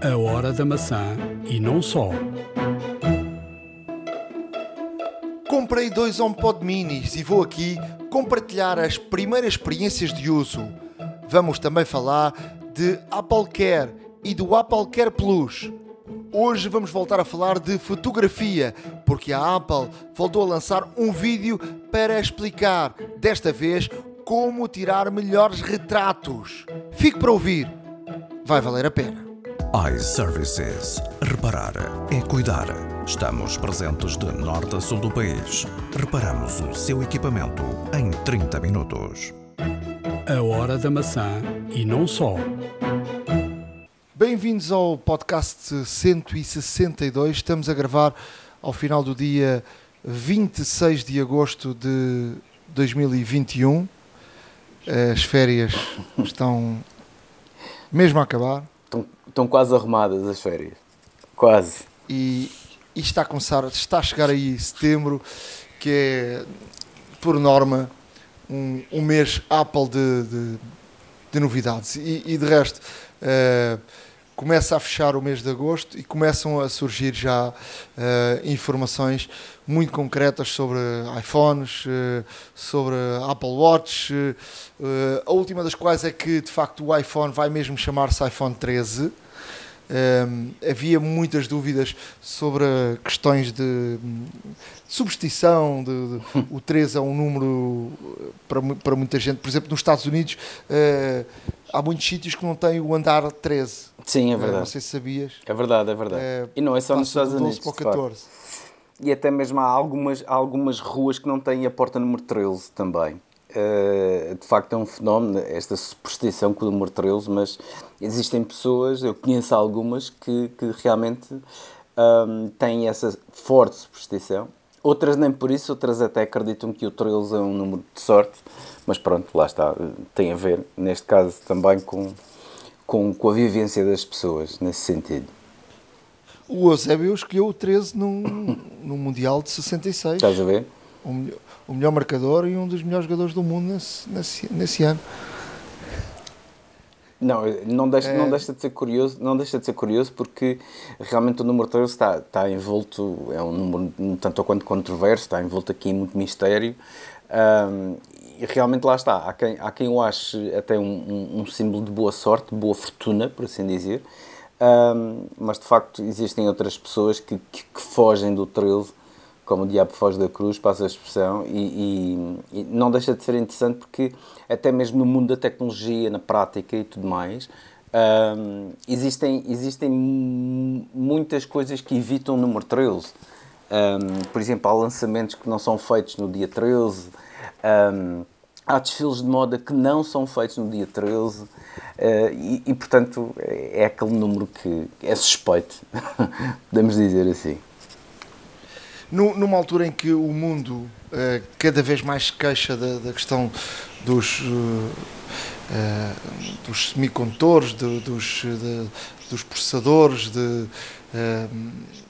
A hora da maçã e não só. Comprei dois HomePod minis e vou aqui compartilhar as primeiras experiências de uso. Vamos também falar de Apple Care e do Apple Care Plus. Hoje vamos voltar a falar de fotografia, porque a Apple voltou a lançar um vídeo para explicar, desta vez, como tirar melhores retratos. Fique para ouvir, vai valer a pena. iServices. Reparar é cuidar. Estamos presentes de norte a sul do país. Reparamos o seu equipamento em 30 minutos. A hora da maçã e não só. Bem-vindos ao podcast 162. Estamos a gravar ao final do dia 26 de agosto de 2021. As férias estão mesmo a acabar Estão, quase arrumadas as férias. Quase. e, e está a começar, está a chegar aí setembro, que é, por norma, um, um mês Apple de, de, de novidades. E, e de resto, eh, começa a fechar o mês de agosto e começam a surgir já eh, informações muito concretas sobre iPhones, eh, sobre Apple Watch. a última das quais é que, de facto, o iPhone vai mesmo chamar-se iPhone 13. Um, havia muitas dúvidas sobre questões de substituição, de, de- o 13 é um número eh, para, para muita gente. Por exemplo, nos Estados Unidos eh, há muitos sítios que não têm o andar 13. Sim, é Eh, não verdade. sei se sabias. É verdade, é verdade. Eh, e não é só nos Estados 12 Unidos. para o de facto. 14. E até mesmo há algumas, há algumas ruas que não têm a porta número 13 também. Eh, de facto é um fenómeno, esta superstição com o número 13, mas existem pessoas, eu conheço algumas, que, que realmente ahm, têm essa forte superstição. Outras nem por isso, outras até acreditam que o 13 é um número de sorte, mas pronto, lá está, tem a ver, neste caso, também com, com, com a vivência das pessoas, nesse sentido. O Eusébio escolheu o 13 num, no Mundial de 66. Estás a ver? Melhor, o melhor marcador e um dos melhores jogadores do mundo nesse, nesse, nesse ano. Não, não deixa, É. não deixa de ser curioso, não deixa de ser curioso porque realmente o número 13 está, está envolto, é um número um tanto ou quanto controverso, está envolto aqui em muito mistério. Ahm, e realmente lá está, há quem, há quem o ache até um, um, um símbolo de boa sorte, boa fortuna, por assim dizer. Ahm, mas de facto existem outras pessoas que, que, que fogem do 13 como o diabo foge da cruz, passa a expressão, e, e- e não deixa de ser interessante porque até mesmo no mundo da tecnologia, na prática e tudo mais, hum, existem, existem mu- muitas coisas que evitam o número 13. Hum, por exemplo, há lançamentos que não são feitos no dia 13, hum, há desfiles de moda que não são feitos no dia 13, eh, e, e, portanto é aquele número que é suspeito, podemos dizer assim. Nu- numa altura em que o mundo eh, cada vez mais se queixa da, da questão dos, eh, dos semicondutores, de- dos, de- dos processadores, de,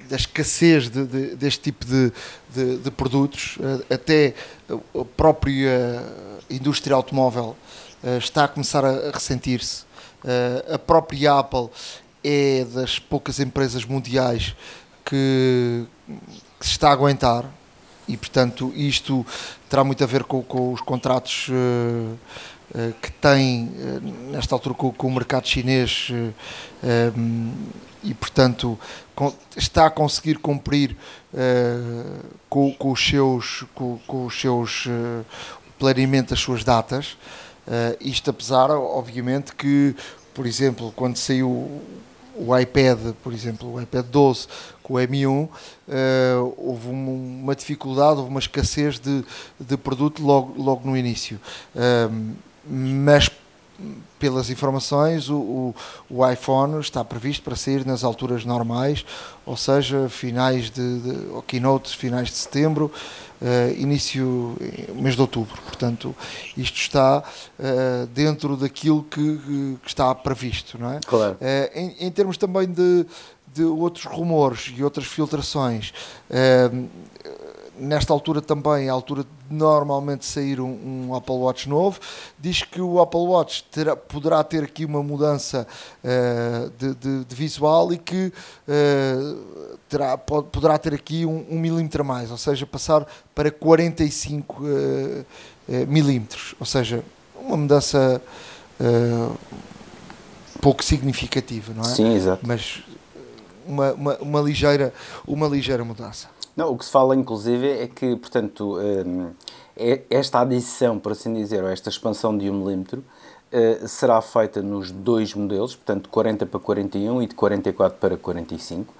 da escassez de- de- deste tipo de, de- produtos, até a própria indústria automóvel está a começar a, ressentir-se. A própria Apple é das poucas empresas mundiais que, que se está a aguentar e portanto isto terá muito a ver com, com os contratos eh, eh, que tem eh, nesta altura com, com o mercado chinês eh, e portanto com- está a conseguir cumprir com, os seus com, os seus eh, planeamento das suas datas. Isto apesar obviamente que por exemplo quando saiu o iPad, por exemplo, o iPad 12 com o M1, eh, houve um- uma dificuldade, houve uma escassez de, de produto logo, logo no início. Ahm, mas pelas informações, o, o, o iPhone está previsto para sair nas alturas normais, ou seja, finais de, de keynote, finais de setembro, eh, início eh, mês de outubro. Portanto, isto está eh, dentro daquilo que, que- está previsto, não é? Claro. Eh, em, em termos também de, de outros rumores e outras filtrações, eh, nesta altura também é a altura de normalmente sair um, um, Apple Watch novo. Diz que o Apple Watch terá, poderá ter aqui uma mudança uh, de, de, de, visual e que uh, terá, pode, poderá ter aqui um, um, milímetro a mais, ou seja, passar para 45 uh, milímetros, ou seja, uma mudança pouco significativa, não é? Sim, exato. Mas uma, uma, uma, ligeira, uma ligeira mudança. Não, o que se fala, inclusive, é que, portanto, hum, é, esta adição, por assim dizer, ou esta expansão de 1 um milímetro, uh, será feita nos dois modelos, portanto, 40 para 41 e de 44 para 45.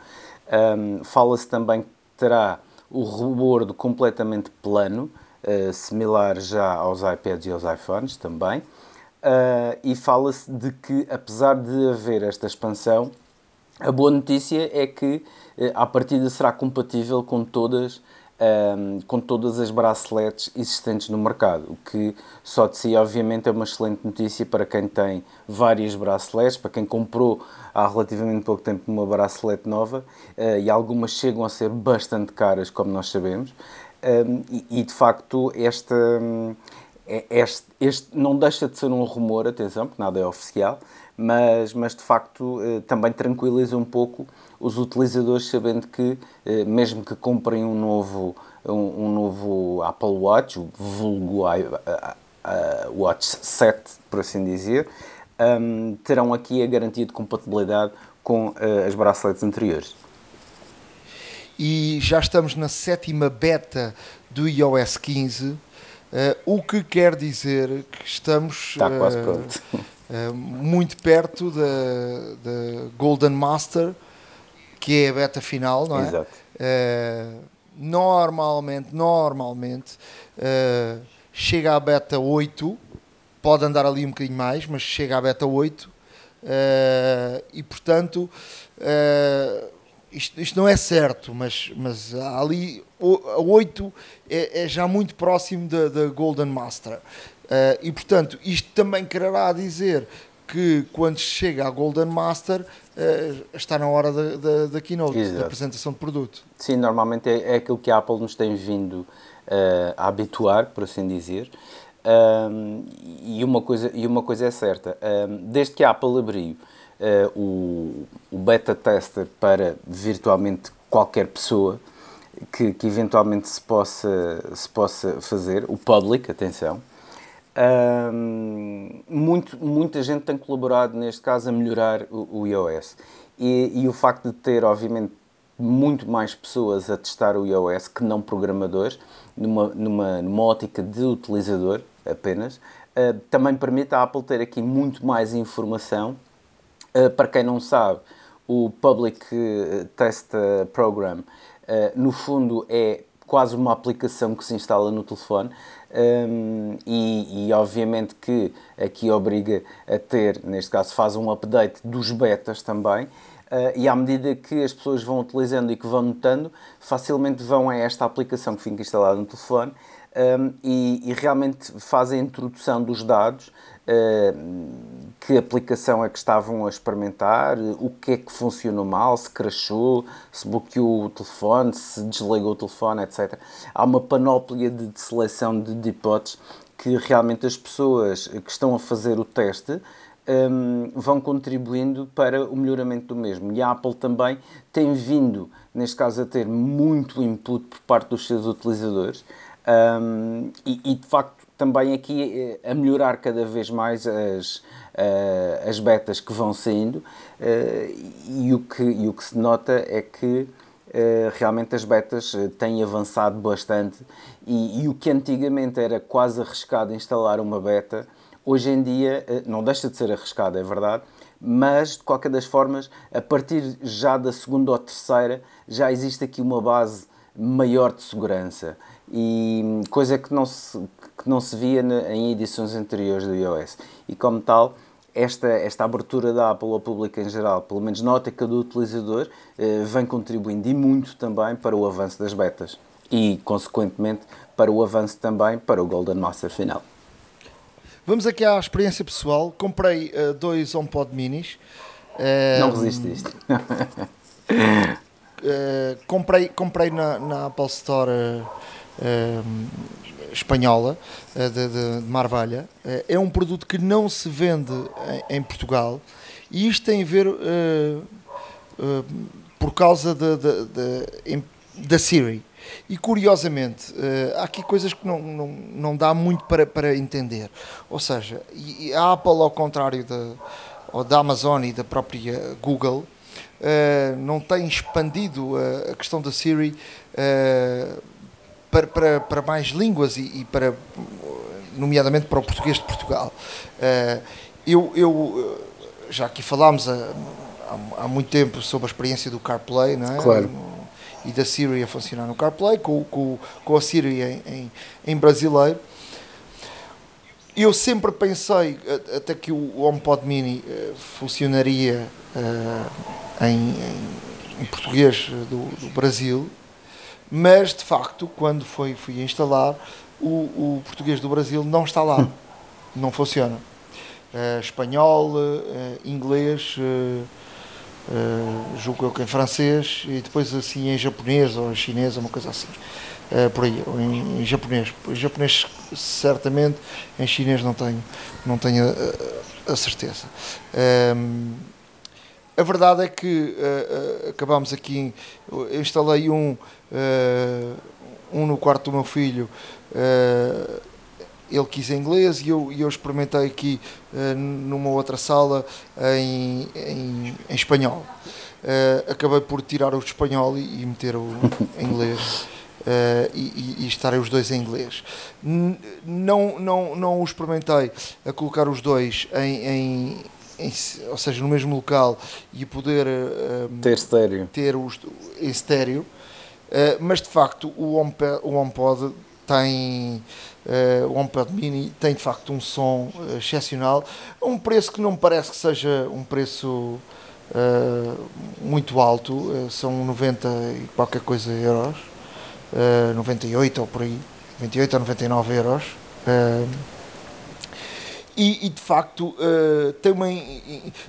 Um, Fala-se também que terá o rebordo completamente plano, uh, similar já aos iPads e aos iPhones também. Uh, e fala-se de que, apesar de haver esta expansão, a boa notícia é que uh, à partida será compatível com todas, um, com todas as braceletes existentes no mercado, o que só de si, obviamente, é uma excelente notícia para quem tem várias braceletes, para quem comprou há relativamente pouco tempo uma bracelete nova, uh, e algumas chegam a ser bastante caras, como nós sabemos, um, e, e, de facto esta. Um, é, este, este, não deixa de ser um rumor, atenção, porque nada é oficial, mas, mas de facto eh, também tranquiliza um pouco os utilizadores sabendo que, eh, mesmo que comprem um novo, um, um novo Apple Watch, o vulgo Watch 7, por assim dizer, um, terão aqui a garantia de compatibilidade com uh, as braceletes anteriores. E já estamos na sétima beta do iOS 15 Uh, o que quer dizer que estamos Está quase uh, uh, muito perto da, da, Golden Master, que é a beta final, não é? Exato. normalmente, normalmente, chega à beta 8, pode andar ali um bocadinho mais, mas chega à beta 8, e portanto isto, isto não é certo, mas, mas ali a 8 é, é, já muito próximo da, da Golden Master. Uh, e portanto, isto também quererá dizer que quando chega à Golden Master uh, está na hora da, da, da keynote, Exato. da apresentação de produto. Sim, normalmente é, é aquilo que a Apple nos tem vindo uh, a habituar, por assim dizer. Um, e, uma coisa, e uma coisa é certa, um, desde que a Apple abriu o, o, beta tester para virtualmente qualquer pessoa que, que eventualmente se possa, se possa fazer, o public, atenção. Um, muito, muita gente tem colaborado, neste caso, a melhorar o, o iOS. E, e, o facto de ter, obviamente, muito mais pessoas a testar o iOS que não programadores, numa, numa, numa ótica de utilizador apenas, uh, também permite à Apple ter aqui muito mais informação eh, para quem não sabe, o Public eh, Test Program, uh, no fundo, é quase uma aplicação que se instala no telefone um, e, e, obviamente que aqui obriga a ter, neste caso faz um update dos betas também. Uh, e à medida que as pessoas vão utilizando e que vão notando, facilmente vão a esta aplicação que fica instalada no telefone um, e, e, realmente faz a introdução dos dados, uh, que aplicação é que estavam a experimentar, o que é que funcionou mal, se crashou, se bloqueou o telefone, se desligou o telefone, etc. Há uma panóplia de, de seleção de, de hipóteses que realmente as pessoas que estão a fazer o teste um, vão contribuindo para o melhoramento do mesmo. E a Apple também tem vindo, neste caso, a ter muito input por parte dos seus utilizadores. Um, e, e, de facto também aqui eh, a melhorar cada vez mais as, uh, as betas que vão saindo uh, e, o que, e o que se nota é que realmente as betas têm avançado bastante. E, e, o que antigamente era quase arriscado instalar uma beta, hoje em dia não deixa de ser arriscado, é verdade, mas de qualquer das formas, a partir já da segunda ou terceira, já existe aqui uma base maior de segurança e coisa que não se, que não se via em edições anteriores do iOS. E como tal, esta, esta abertura da Apple ao público em geral, pelo menos na ótica do utilizador, eh, vem contribuindo e muito também para o avanço das betas e, consequentemente, para o avanço também para o Golden Master final. Vamos aqui à experiência pessoal. Comprei uh, dois HomePod minis. Uh, não resististe. uh, comprei, comprei na, na Apple Store uh, espanhola de, de, de Marvalha. é um produto que não se vende em, em Portugal e isto tem a ver por causa da, da Siri. E curiosamente, há aqui coisas que não, não, não dá muito para, para entender. Ou seja, a Apple, ao contrário da, ou da Amazon e da própria Google, uh, não tem expandido a, a questão da Siri uh, para, para, para, mais línguas e, e, para, nomeadamente para o português de Portugal. Uh, eu, eu, já aqui falámos há, há, muito tempo sobre a experiência do CarPlay, não é? Claro. E da Siri a funcionar no CarPlay, com, com, com a Siri em, em, em brasileiro eu sempre pensei até que o HomePod Mini funcionaria uh, em, em, em, português do, do, Brasil, mas de facto, quando foi, fui instalar, o, o português do Brasil não está lá, não funciona. Uh, espanhol, uh, inglês, julgo eu que em francês e depois assim em japonês ou em chinês, uma coisa assim. por aí, ou em, em japonês. Em japonês certamente, em chinês não tenho, não tenho a, a certeza. Um, a verdade é que uh, uh, acabámos aqui, eu instalei um, uh, um no quarto do meu filho, ele quis em inglês e eu, eu experimentei aqui numa outra sala em, em, em espanhol. acabei por tirar o espanhol e, e meter o inglês. Uh, e, e, estarem os dois em inglês. não, não, não o experimentei a colocar os dois em, em, em, ou seja, no mesmo local e poder uh, ter estéreo, ter os, em estéreo, uh, mas de facto o HomePod, o HomePod tem uh, o HomePod Mini tem de facto um som excepcional, a um preço que não me parece que seja um preço muito alto, são 90 e qualquer coisa euros, 98 ou por aí, 98 ou 99 euros. E, e de facto, uh, uma,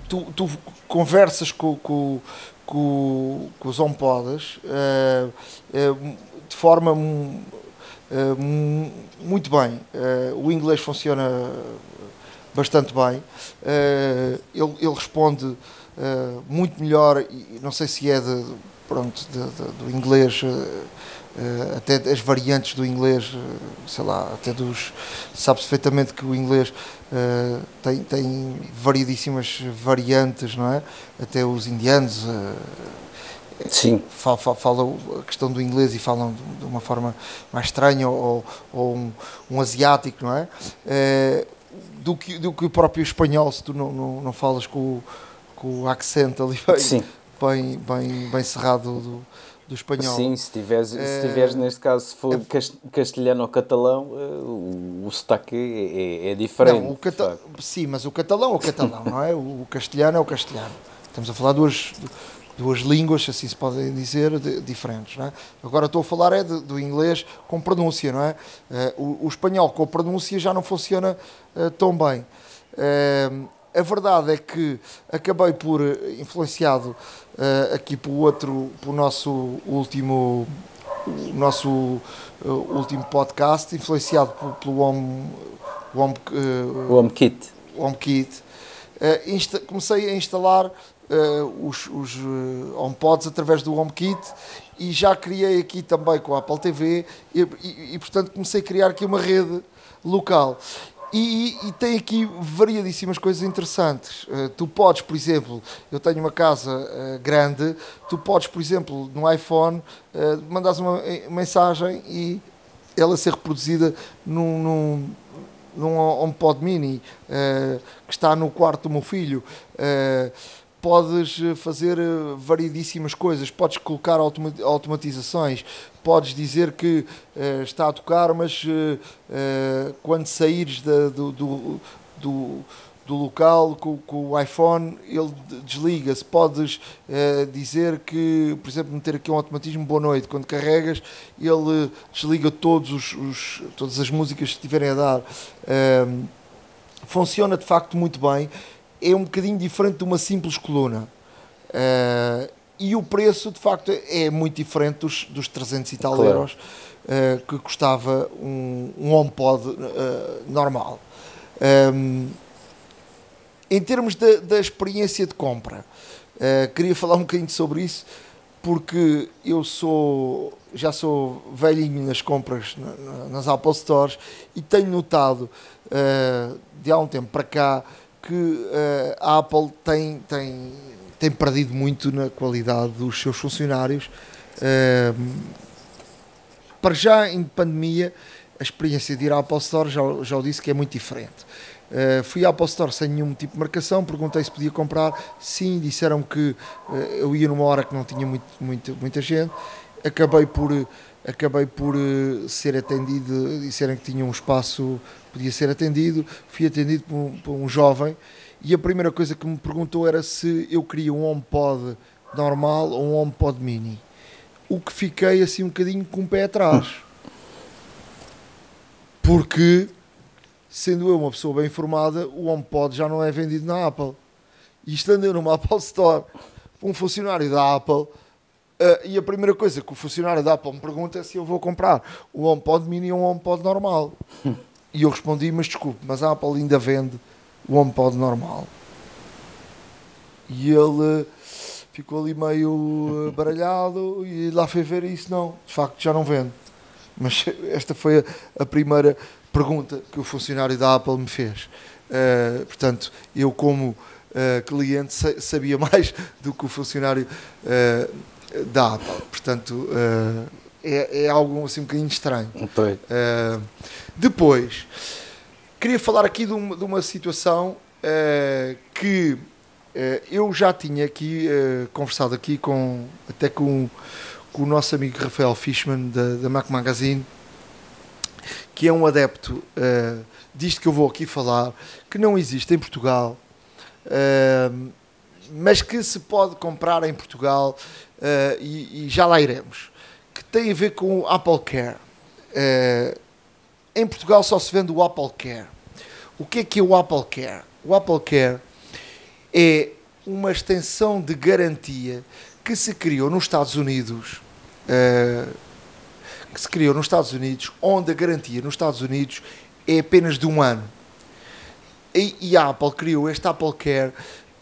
tu, tu conversas com, com, com, com os HomePods uh, uh, de forma muito bem. o inglês funciona bastante bem. ele, ele responde muito melhor, e não sei se é de, pronto, de, de, do inglês Uh, até as variantes do inglês, uh, sei lá, até dos. Sabe-se perfeitamente que o inglês uh, tem, tem variedíssimas variantes, não é? Até os indianos. Sim. Falam, falam a questão do inglês e falam de uma forma mais estranha, ou, ou um, um, asiático, não é? do, que, do que o próprio espanhol, se tu não, não, não falas com, com o accent ali bem, bem, bem, bem cerrado do, do espanhol. Sim, se tiveres, é, se tiveres neste caso, se for é, castelhano ou catalão, eh, o, o sotaque é, é, é diferente. Não, o cata sim, mas o catalão é o catalão, não é? O castelhano é o castelhano. Estamos a falar duas, duas línguas, assim se podem dizer, de, diferentes. Não é? Agora estou a falar é de, do inglês com pronúncia, não é? Uh, o, o, espanhol com pronúncia já não funciona uh, tão bem. Uh, a verdade é que acabei por, influenciado uh, aqui pelo outro, pelo nosso último, o nosso uh, último podcast, influenciado pelo, pelo Home, home, uh, HomeKit. HomeKit. Insta, comecei a instalar os, os HomePods através do HomeKit e já criei aqui também com a Apple TV e, e, e portanto comecei a criar aqui uma rede local e, e, tem aqui variadíssimas coisas interessantes. Uh, tu podes, por exemplo, eu tenho uma casa uh, grande, tu podes, por exemplo, no iPhone, uh, mandares uma mensagem e ela ser reproduzida num, num, num HomePod Mini que está no quarto do meu filho podes fazer variedíssimas coisas, podes colocar automatizações, podes dizer que uh, está a tocar, mas uh, quando saíres da, do, do, do, do, local com, com, o iPhone, ele desliga-se. Podes uh, dizer que, por exemplo, meter aqui um automatismo boa noite, quando carregas, ele desliga todos os, os todas as músicas que estiverem a dar. Ehm, funciona de facto muito bem. É um bocadinho diferente de uma simples coluna. Uh, e o preço, de facto, é muito diferente dos, dos 300 e tal Claro. euros uh, que custava um, um HomePod uh, normal. Um, em termos da, da experiência de compra, queria falar um bocadinho sobre isso, porque eu sou já sou velhinho nas compras na- na- nas Apple Stores e tenho notado de há um tempo para cá que uh, a Apple tem, tem, tem perdido muito na qualidade dos seus funcionários. Uh, para já, em pandemia, a experiência de ir à Apple Store já, já o disse que é muito diferente. Uh, fui à Apple Store sem nenhum tipo de marcação, perguntei se podia comprar. Sim, disseram que uh, eu ia numa hora que não tinha muito, muito, muita gente. Acabei por, acabei por uh, ser atendido, disseram que tinha um espaço, podia ser atendido. Fui atendido por um, por um jovem e a primeira coisa que me perguntou era se eu queria um HomePod normal ou um HomePod mini. O que fiquei assim um bocadinho com o pé atrás. Porque, sendo eu uma pessoa bem informada, o HomePod já não é vendido na Apple. E estando eu numa Apple Store, um funcionário da Apple, eh, e a primeira coisa que o funcionário da Apple me pergunta é se eu vou comprar o HomePod mini ou um HomePod normal. E eu respondi, mas desculpe, mas a Apple ainda vende o HomePod normal. E ele eh, ficou ali meio eh, baralhado e lá foi ver isso, não, de facto já não vende. Mas esta foi a, primeira pergunta que o funcionário da Apple me fez. Eh, portanto, eu como eh, cliente sa- sabia mais do que o funcionário eh, da Apple. Portanto, é, é algo assim um bocadinho estranho. Uh, depois, queria falar aqui de uma, de uma situação uh, que uh, eu já tinha aqui conversado aqui com até com, com o nosso amigo Rafael Fishman da, da Mac Magazine, que é um adepto uh, disto que eu vou aqui falar, que não existe em Portugal, mas que se pode comprar em Portugal e, e já lá iremos, tem a ver com o Apple Care. Uh, em Portugal só se vende o Apple Care. O que é que é o Apple Care? O Apple Care é uma extensão de garantia que se criou nos Estados Unidos, uh, que se criou nos Estados Unidos, onde a garantia nos Estados Unidos é apenas de um ano. E, e a Apple criou este Apple Care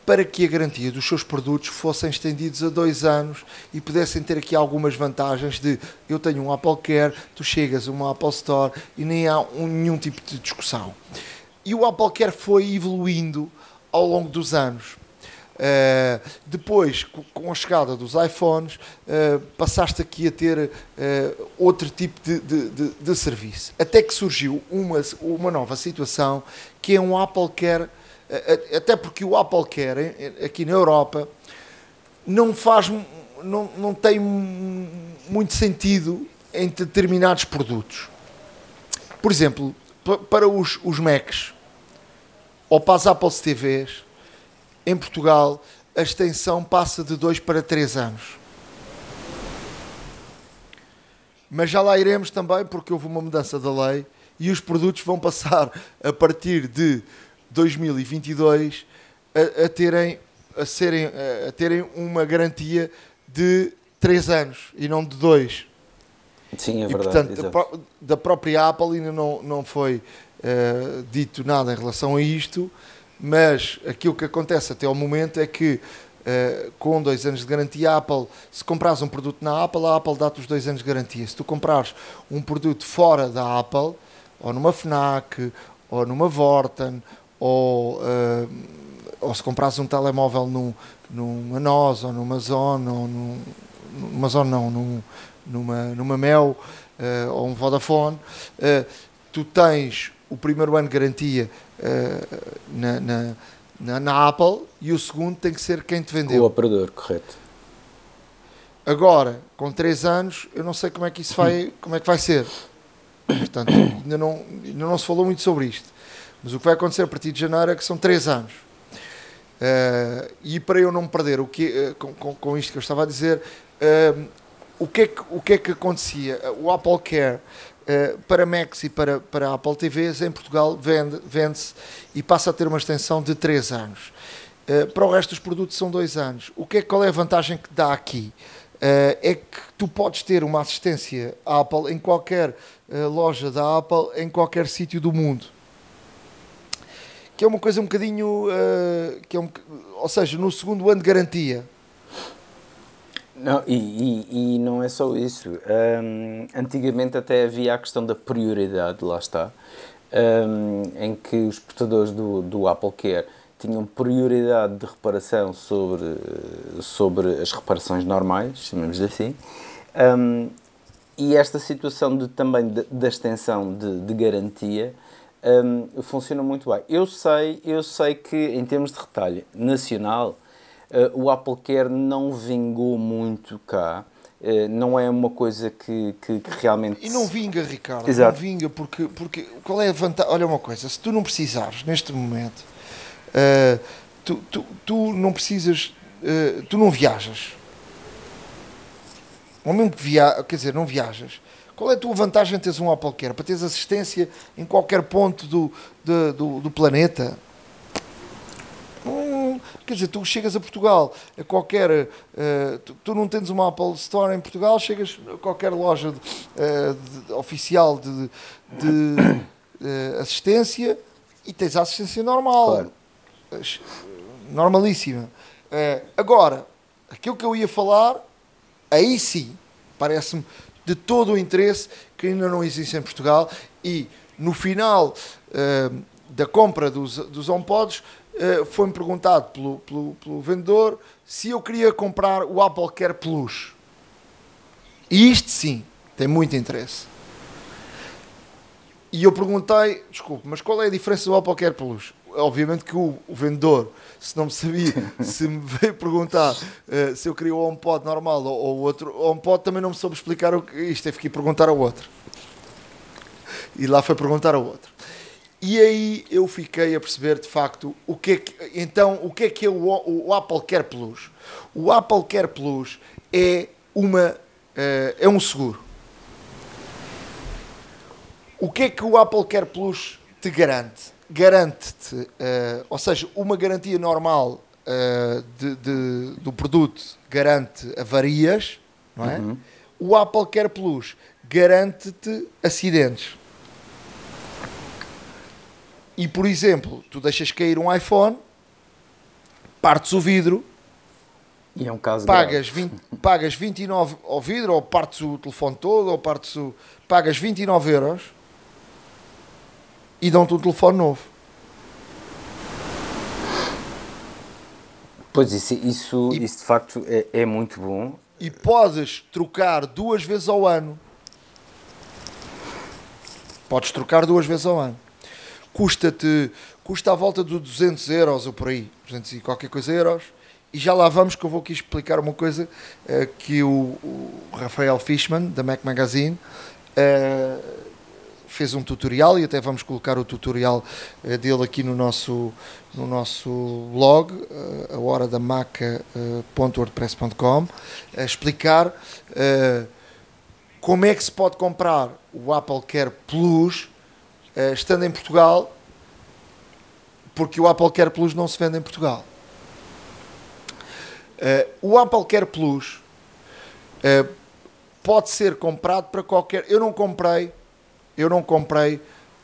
para que a garantia dos seus produtos fossem estendidos a dois anos e pudessem ter aqui algumas vantagens de eu tenho um Apple Care, tu chegas a uma Apple Store e nem há um- nenhum tipo de discussão. E o Apple Care foi evoluindo ao longo dos anos. Uh, depois, co- com a chegada dos iPhones, uh, passaste aqui a ter uh, outro tipo de, de- de- de serviço. Até que surgiu uma, uma nova situação que é um Apple Care, até porque o Apple em- aqui na Europa não faz, não, não tem mu- muito sentido em determinados produtos. Por exemplo, pa- para os, os Macs ou para as Apple TVs, em Portugal a extensão passa de 2 para 3 anos. Mas já lá iremos também porque houve uma mudança da lei e os produtos vão passar a partir de 2022 a, a terem, a, serem, a terem uma garantia de 3 anos e não de 2. Sim, é E, verdade. portanto, da, exato. da própria Apple ainda não, não foi eh, dito nada em relação a isto, mas aquilo que acontece até ao momento é que eh, com dois anos de garantia, a Apple, se comprares um produto na Apple, a Apple dá-te os dois anos de garantia. Se tu comprares um produto fora da Apple, ou numa FNAC, ou numa Vorten, ou, eh, ou se comprares um telemóvel num, numa NOS, ou numa Zone, ou num, numa Zone não, num, numa, numa Mel eh, ou um Vodafone, eh, tu tens o primeiro ano de garantia na, na, na, na Apple e o segundo tem que ser quem te Com o vendeu. operador, correto. Agora, com 3 anos, eu não sei como é que isso vai, como é que vai ser. Portanto, ainda não, ainda não se falou muito sobre isto. Mas o que vai acontecer a partir de janeiro é que são 3 anos. Eh, e para eu não me perder o que, eh, com, com, isto que eu estava a dizer, eh, o, que é que, o que é que acontecia? O Apple Care para Macs e para, para Apple TVs em Portugal vende- vende-se e passa a ter uma extensão de 3 anos. Uh, para o resto dos produtos são dois anos. O que é, qual é a vantagem que dá aqui? Uh, é que tu podes ter uma assistência Apple em qualquer uh, loja da Apple, em qualquer sítio do mundo. Que é uma coisa um bocadinho. que é um, ou seja, no segundo ano de garantia. Não, e, e, e, não é só isso. Um, antigamente até havia a questão da prioridade, lá está, um, em que os portadores do, do Apple Care tinham prioridade de reparação sobre, sobre as reparações normais, chamamos assim. Um, e esta situação de, também da extensão de, de garantia um, funciona muito bem. Eu sei, eu sei que em termos de retalho nacional Uh, o Apple Care não vingou muito cá. Uh, não é uma coisa que, que, que, realmente. E não vinga, Ricardo. Exato. Não vinga, porque, porque qual é a vantagem? Olha uma coisa, se tu não precisares neste momento, uh, tu, tu, tu, não precisas, tu não viajas. Ou mesmo que via, quer dizer, não viajas. Qual é a tua vantagem em teres um Apple Care? Para teres assistência em qualquer ponto do, do, do, do planeta? Quer dizer, tu chegas a Portugal, a qualquer. Uh, tu, tu, não tens uma Apple Store em Portugal, chegas a qualquer loja de, uh, de, oficial de, de uh, assistência e tens a assistência normal. Claro. Normalíssima. agora, aquilo que eu ia falar, aí sim, parece-me de todo o interesse que ainda não existe em Portugal e no final da compra dos, dos HomePods uh, foi-me perguntado pelo, pelo, pelo, vendedor se eu queria comprar o Apple Care Plus. E isto sim, tem muito interesse. E eu perguntei, desculpe, mas qual é a diferença do Apple Care Plus? Obviamente que o, o vendedor, se não me sabia, se me veio perguntar uh, se eu queria o HomePod normal ou, ou outro HomePod, também não me soube explicar o que isto, teve que ir perguntar ao outro. E lá foi perguntar ao outro. E aí eu fiquei a perceber de facto o que é que, então o que é que é o, o Apple Care Plus. O Apple Care Plus é uma uh, é um seguro. O que é que o Apple Care Plus te garante? Garante-te, uh, ou seja, uma garantia normal uh, de, de, do produto garante avarias, não é? Uhum. O Apple Care Plus garante-te acidentes. E, por exemplo, tu deixas cair um iPhone, partes o vidro, e é um caso pagas, 20, pagas 29 ao vidro, ou partes o telefone todo, ou partes o. pagas 29 euros e dão-te um telefone novo. Pois isso, isso, e, isso de facto é, é muito bom. E podes trocar duas vezes ao ano. Podes trocar duas vezes ao ano custa-te, custa à volta de 200 euros ou por aí, 200 e qualquer coisa euros. E já lá vamos que eu vou aqui explicar uma coisa uh, que o, o, Rafael Fishman, da Mac Magazine, uh, fez um tutorial e até vamos colocar o tutorial uh, dele aqui no nosso, no nosso blog, uh, a hora da maca.wordpress.com, a explicar como é que se pode comprar o Apple Care Plus estando em Portugal, porque o Apple Care Plus não se vende em Portugal. O Apple Care Plus pode ser comprado para qualquer. Eu não comprei, eu não comprei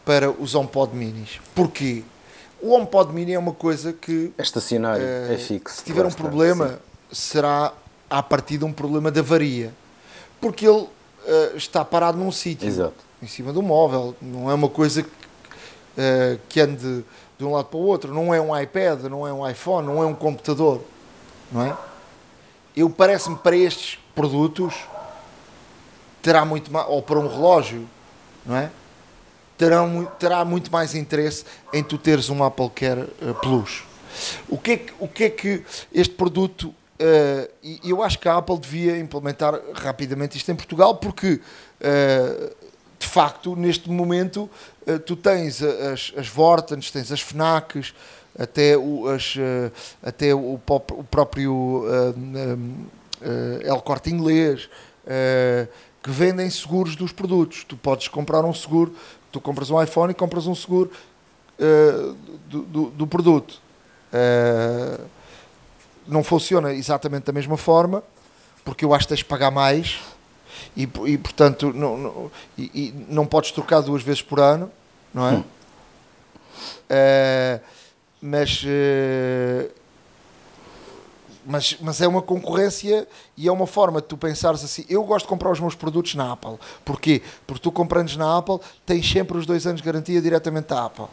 para os HomePod Minis. Porquê? O HomePod Mini é uma coisa que é estacionário, uh, é fixo. Se tiver um problema, sim. será a partir de um problema de avaria, porque ele está parado num sítio. Exato em cima do móvel, não é uma coisa que, uh, que ande de um lado para o outro, não é um iPad, não é um iPhone, não é um computador, não é? Eu parece-me para estes produtos terá muito mais, ou para um relógio, não é? Terá, terá muito mais interesse em tu teres um Apple Care uh, Plus. O que, é que, o que é que este produto uh, e eu acho que a Apple devia implementar rapidamente isto em Portugal porque uh, de facto, neste momento, eh, tu tens as, as Vortens, tens as FNACs, até o, as, eh, até o, o próprio uh, El Corte Inglês, que vendem seguros dos produtos. Tu podes comprar um seguro, tu compras um iPhone e compras um seguro do, do, do, produto. Uh, não funciona exatamente da mesma forma, porque eu acho que tens de pagar mais e, e portanto não, não, e, e não podes trocar duas vezes por ano, não é? Hum. Uh, mas, uh, mas, mas é uma concorrência e é uma forma de tu pensares assim. Eu gosto de comprar os meus produtos na Apple. Porquê? Porque tu comprando na Apple tens sempre os dois anos de garantia diretamente da Apple.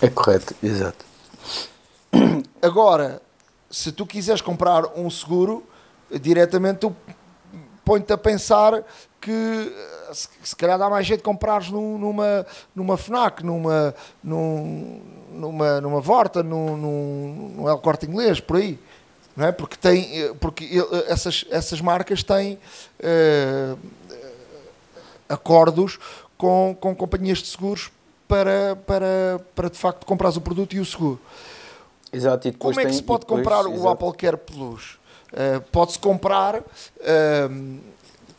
É correto, exato. Agora, se tu quiseres comprar um seguro, diretamente tu põe-te a pensar que se, se calhar dá mais jeito de comprares num, numa, numa FNAC, numa, num, numa, numa Vorta, num, num, num El Corte Inglês, por aí. Não é? Porque, tem, porque essas, essas marcas têm uh, acordos com, com companhias de seguros para, para, para de facto comprar o produto e o seguro. Exato, e Como é que se pode depois, comprar exato. o Apple Care Plus? Uh, pode-se comprar uh,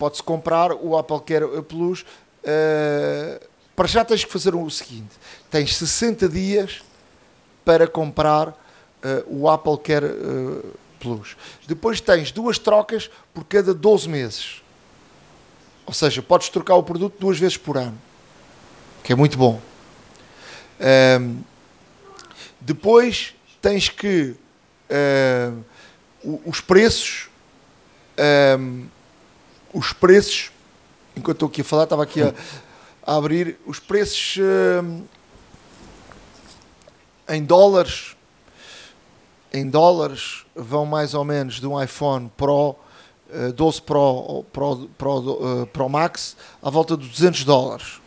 pode-se comprar o Apple Care Plus uh, para já tens que fazer o seguinte tens 60 dias para comprar o Apple Care Plus. Depois tens duas trocas por cada 12 meses. Ou seja, podes trocar o produto duas vezes por ano que é muito bom. Depois tens que uh, os preços um, os preços enquanto estou aqui a falar estava aqui a, a abrir os preços um, em dólares em dólares vão mais ou menos de um iPhone Pro 12 Pro Pro, Pro, uh, Pro Max à volta de 200 dólares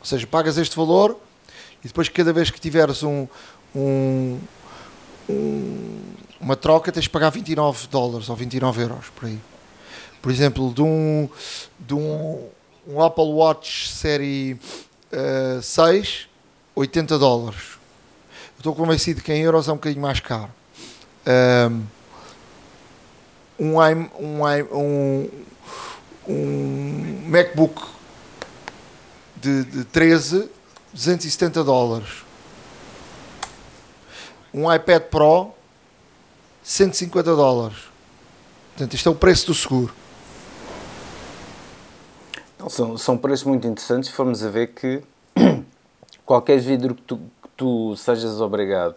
ou seja, pagas este valor e depois cada vez que tiveres um, um, um, uma troca tens de pagar 29 dólares ou 29 euros por aí. Por exemplo, de um, de um, um Apple Watch série uh, 6, 80 dólares. Estou convencido que em euros é um bocadinho mais caro. Um, um, um, um MacBook de, de 13, 270 dólares um iPad Pro 150 dólares. Portanto, isto é o preço do seguro. São, são preços muito interessantes se formos a ver que qualquer vidro que tu, que tu sejas obrigado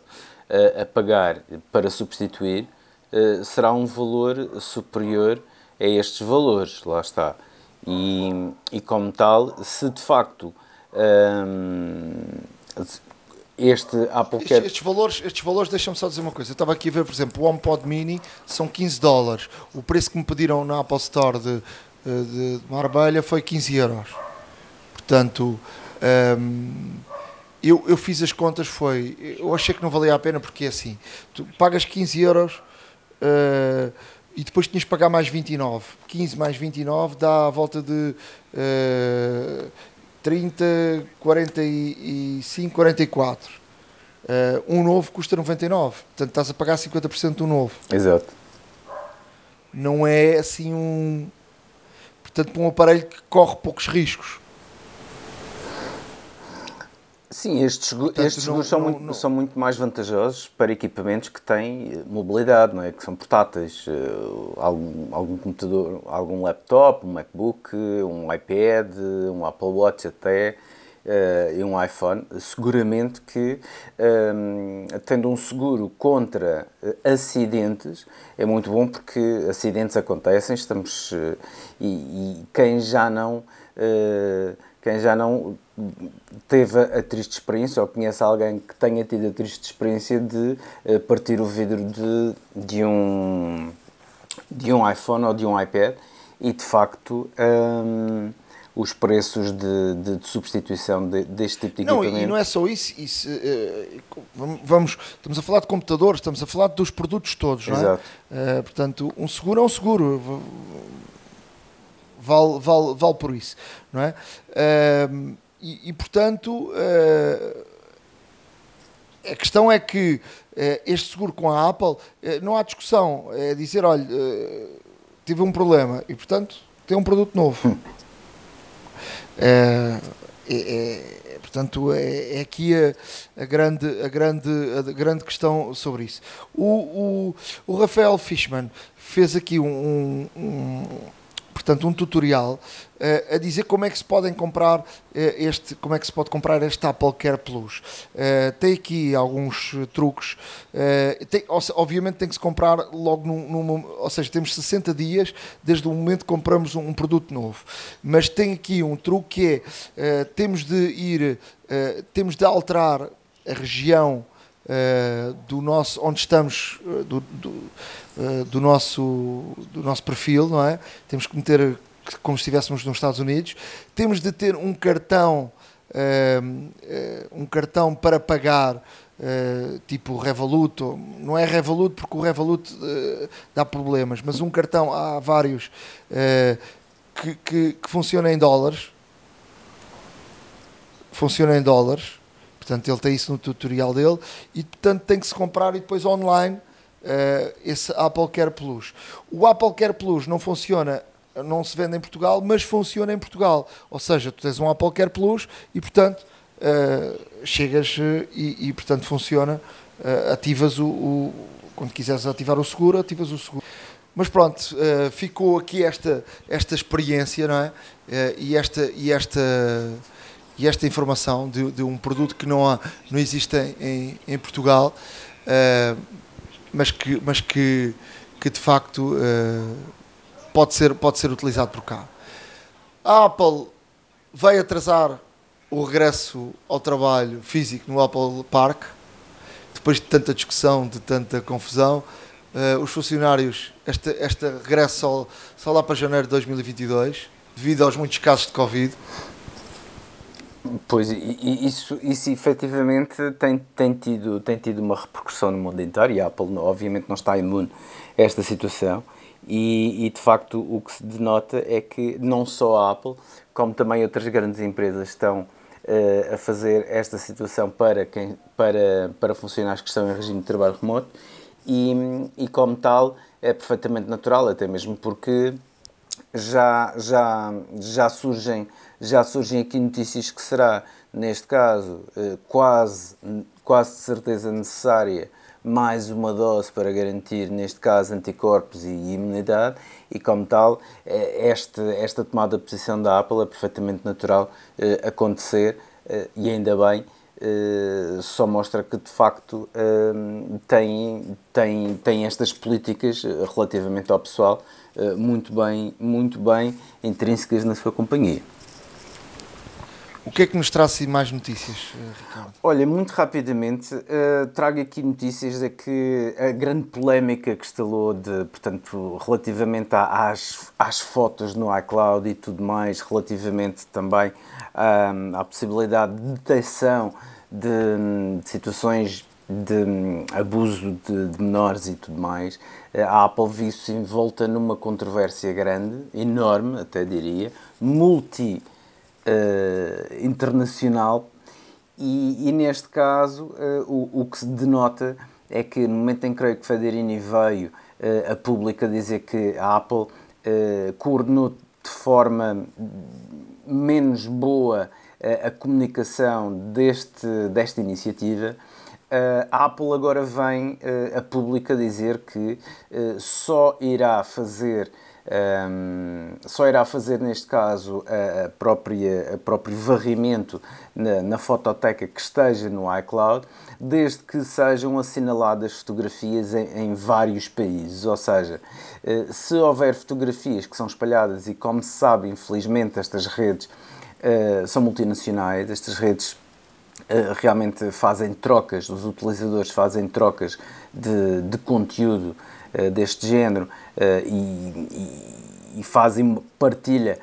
a, a, pagar para substituir uh, será um valor superior a estes valores, lá está. E, e como tal, se de facto um, este Apple Care... Estes, estes valores, estes valores deixam-me só dizer uma coisa. Eu estava aqui a ver, por exemplo, o HomePod Mini são 15 dólares. O preço que me pediram na Apple Store de, de, de Marbella foi 15 euros. Portanto, hum, eu, eu fiz as contas, foi... Eu achei que não valia a pena porque é assim. Tu pagas 15 euros... Uh, e depois tinhas que pagar mais 29. 15 mais 29 dá a volta de uh, 30, 45, 44. Uh, um novo custa 99. Portanto, estás a pagar 50% do novo. Exato. Não é assim um. Portanto, para um aparelho que corre poucos riscos. Sim, estes, Portanto, estes seguros são, muito, não. são muito mais vantajosos para equipamentos que têm eh, mobilidade, não é? que são portáteis. Uh, algum, algum computador, algum laptop, um MacBook, um iPad, um Apple Watch até. Uh, e um iPhone, seguramente que um, tendo um seguro contra acidentes é muito bom porque acidentes acontecem, estamos uh, e, e, quem já não uh, quem já não teve a triste experiência ou conhece alguém que tenha tido a triste experiência de partir o vidro de, de, um, de um iPhone ou de um iPad e de facto um, os preços de, de, de substituição de, deste tipo de equipamento. Não, e não é só isso, isso uh, vamos, estamos a falar de computadores, estamos a falar dos produtos todos, não é? Exato. Uh, portanto, um seguro é um seguro vale, vale, vale por isso, não é? Uh, e, e, portanto, uh, a questão é que este seguro com a Apple, eh, não há discussão, é dizer, olha, tive um problema e, portanto, tem um produto novo. Hum. é, é, portanto, é, é aqui a, a, grande, a, grande, a grande questão sobre isso. O, o, o Rafael Fishman fez aqui um, um portanto, um tutorial a dizer como é que se podem comprar uh, este, como é que se pode comprar este Apple Care Plus. Uh, tem aqui alguns truques. Tem, obviamente tem que se comprar logo num, num, ou seja, temos 60 dias desde o momento que compramos um, produto novo. Mas tem aqui um truque que é temos de ir, temos de alterar a região Uh, do nosso onde estamos do, do, uh, do, nosso do nosso perfil não é temos que meter como se estivéssemos nos Estados Unidos temos de ter um cartão um cartão para pagar tipo Revolut não é Revolut porque o Revolut dá problemas mas um cartão há vários que, que, que funciona em dólares. Funciona em dólares. Portanto, ele tem isso no tutorial dele. E, portanto, tem que se comprar e depois online uh, esse Apple Care Plus. O Apple Care Plus não funciona, não se vende em Portugal, mas funciona em Portugal. Ou seja, tu tens um Apple Care Plus e, portanto, uh, chegas uh, e, e, portanto, funciona. ativas o, o, Quando quiseres ativar o seguro, ativas o seguro. Mas pronto, ficou aqui esta, esta experiência, não é? e esta. E esta e esta informação de, de, um produto que não, há, não existe em, em Portugal, uh, mas, que, mas que, que de facto uh, pode, ser, pode ser utilizado por cá. A Apple vai atrasar o regresso ao trabalho físico no Apple Park, depois de tanta discussão, de tanta confusão. Uh, os funcionários, este, este regresso só, só lá para janeiro de 2022, devido aos muitos casos de Covid. Pois, isso, isso efetivamente tem, tem, tido, tem tido uma repercussão no mundo inteiro e a Apple, obviamente, não está imune a esta situação. E, e, de facto, o que se denota é que não só a Apple, como também outras grandes empresas estão uh, a fazer esta situação para, quem, para, para funcionários que estão em regime de trabalho remoto, e, e como tal, é perfeitamente natural, até mesmo porque já, já, já surgem já surgem aqui notícias que será, neste caso, eh, quase, quase de certeza necessária mais uma dose para garantir, neste caso, anticorpos e imunidade, e como tal, eh, esta, esta tomada de posição da Apple é perfeitamente natural eh, acontecer, e ainda bem, só mostra que de facto tem, tem, tem estas políticas relativamente ao pessoal muito bem, muito bem intrínsecas na sua companhia. O que é que nos traz mais notícias, eh, Ricardo? Olha, muito rapidamente, uh, trago aqui notícias de que a grande polémica que instalou de, portanto, relativamente às, às fotos no iCloud e tudo mais, relativamente também um, à possibilidade de detecção de, de situações de um, abuso de, de, menores e tudo mais, eh, a Apple viu-se envolta numa controvérsia grande, enorme até diria, multi uh, internacional e, e, neste caso uh, o, o, que se denota é que no momento em que creio que Federini veio uh, a público dizer que a Apple coordenou de forma menos boa a comunicação deste, desta iniciativa, a Apple agora vem a público dizer que só irá fazer um, só irá fazer, neste caso, a, própria, a próprio varrimento na, na, fototeca que esteja no iCloud, desde que sejam assinaladas fotografias em, em vários países. Ou seja, uh, se houver fotografias que são espalhadas, e como se sabe, infelizmente, estas redes uh, são multinacionais, estas redes Uh, realmente fazem trocas, os utilizadores fazem trocas de, de conteúdo deste género uh, e, e, fazem partilha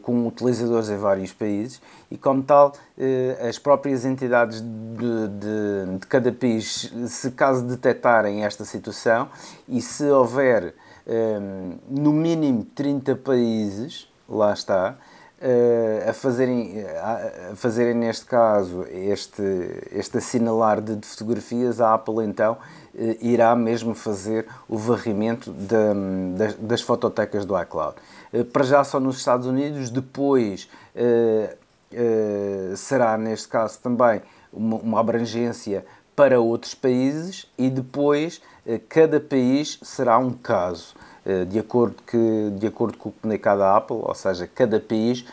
com utilizadores em vários países e, como tal, as próprias entidades de, de, de, cada país, se caso detectarem esta situação e se houver no mínimo 30 países, lá está, a, fazerem, a fazerem neste caso este, este assinalar de, de fotografias, a Apple então irá mesmo fazer o varrimento das, das, fototecas do iCloud. Uh, para já só nos Estados Unidos, depois será, neste caso, também uma, uma abrangência para outros países e depois cada país será um caso. De acordo, que, de acordo com o comunicado da Apple, ou seja, cada país,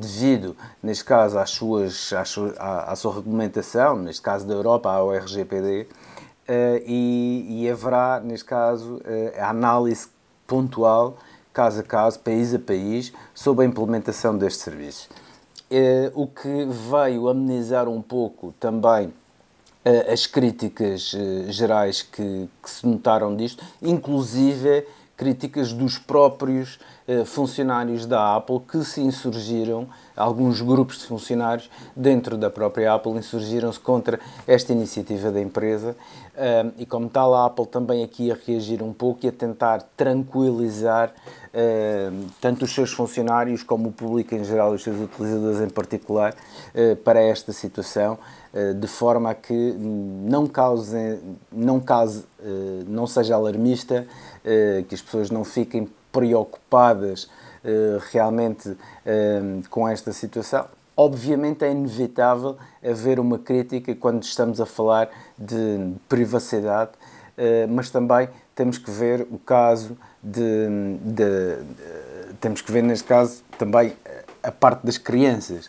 devido, neste caso, às suas, às à, à sua regulamentação, neste caso da Europa, ao RGPD, e, e haverá, neste caso, a análise pontual, caso a caso, país a país, sobre a implementação deste serviço. O que veio amenizar um pouco também as críticas eh, gerais que, que, se notaram disto, inclusive críticas dos próprios eh, funcionários da Apple que se insurgiram, alguns grupos de funcionários dentro da própria Apple insurgiram-se contra esta iniciativa da empresa e como tal a Apple também aqui a reagir um pouco e a tentar tranquilizar tanto os seus funcionários como o público em geral, os seus utilizadores em particular, para esta situação eh, de forma a que não cause, não cause, eh, não seja alarmista, que as pessoas não fiquem preocupadas realmente com esta situação. Obviamente é inevitável haver uma crítica quando estamos a falar de privacidade, mas também temos que ver o caso de, de, de temos que ver neste caso também a parte das crianças.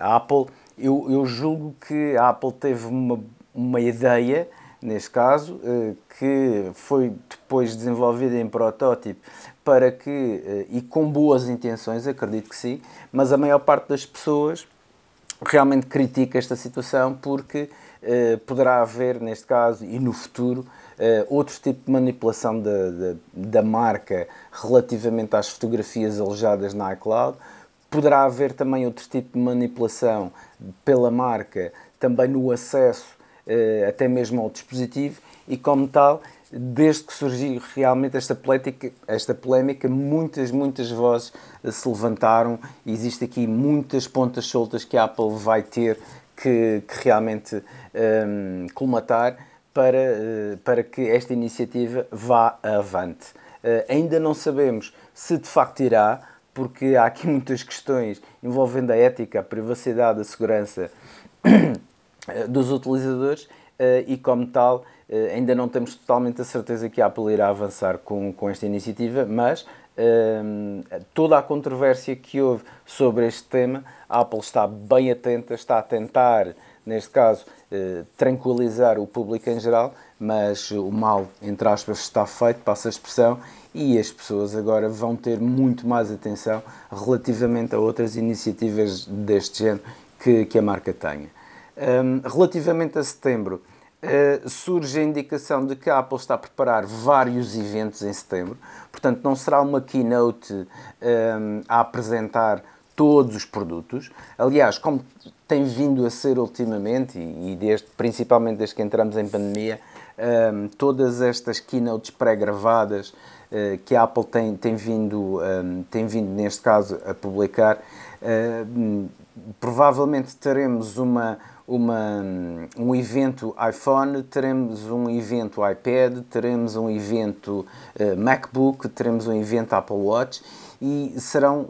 A Apple eu, eu julgo que a Apple teve uma, uma ideia, neste caso, eh, que foi depois desenvolvida em protótipo para que, eh, e com boas intenções, acredito que sim, mas a maior parte das pessoas realmente critica esta situação porque eh, poderá haver, neste caso, e no futuro, outro tipo de manipulação da, da, da marca relativamente às fotografias alojadas na iCloud, Poderá haver também outro tipo de manipulação pela marca, também no acesso eh, até mesmo ao dispositivo, e como tal, desde que surgiu realmente esta polémica, esta polémica muitas, muitas vozes se levantaram. Existe aqui muitas pontas soltas que a Apple vai ter que, que realmente um, colmatar para, uh, para que esta iniciativa vá avante. Uh, ainda não sabemos se de facto irá, porque há aqui muitas questões envolvendo a ética, a privacidade, a segurança dos utilizadores eh, e, como tal, eh, ainda não temos totalmente a certeza que a Apple irá avançar com, com esta iniciativa, mas um, toda a controvérsia que houve sobre este tema, a Apple está bem atenta, está a tentar, neste caso, uh, tranquilizar o público em geral, mas o mal, entre aspas, está feito, passa a expressão, e as pessoas agora vão ter muito mais atenção relativamente a outras iniciativas deste género que, que a marca tenha. Um, relativamente a setembro, uh, surge a indicação de que a Apple está a preparar vários eventos em setembro, portanto, não será uma keynote um, a apresentar todos os produtos. Aliás, como tem vindo a ser ultimamente, e, e desde, principalmente desde que entramos em pandemia, um, todas estas keynotes pré-gravadas uh, que a Apple tem, tem, vindo, um, tem vindo, neste caso, a publicar, uh, provavelmente teremos uma, uma, um evento iPhone, teremos um evento iPad, teremos um evento uh, MacBook, teremos um evento Apple Watch e serão,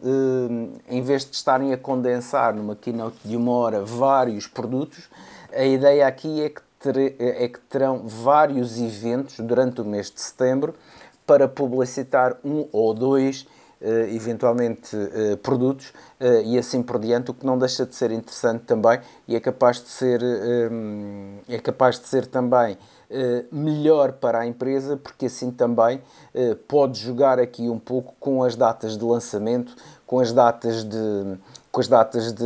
em vez de estarem a condensar numa keynote de uma hora vários produtos, a ideia aqui é que é que terão vários eventos durante o mês de setembro para publicitar um ou dois, eh, eventualmente, eh, produtos eh, e assim por diante, o que não deixa de ser interessante também e é capaz de ser, é capaz de ser também melhor para a empresa, porque assim também pode jogar aqui um pouco com as datas de lançamento, com as datas de, com as datas de,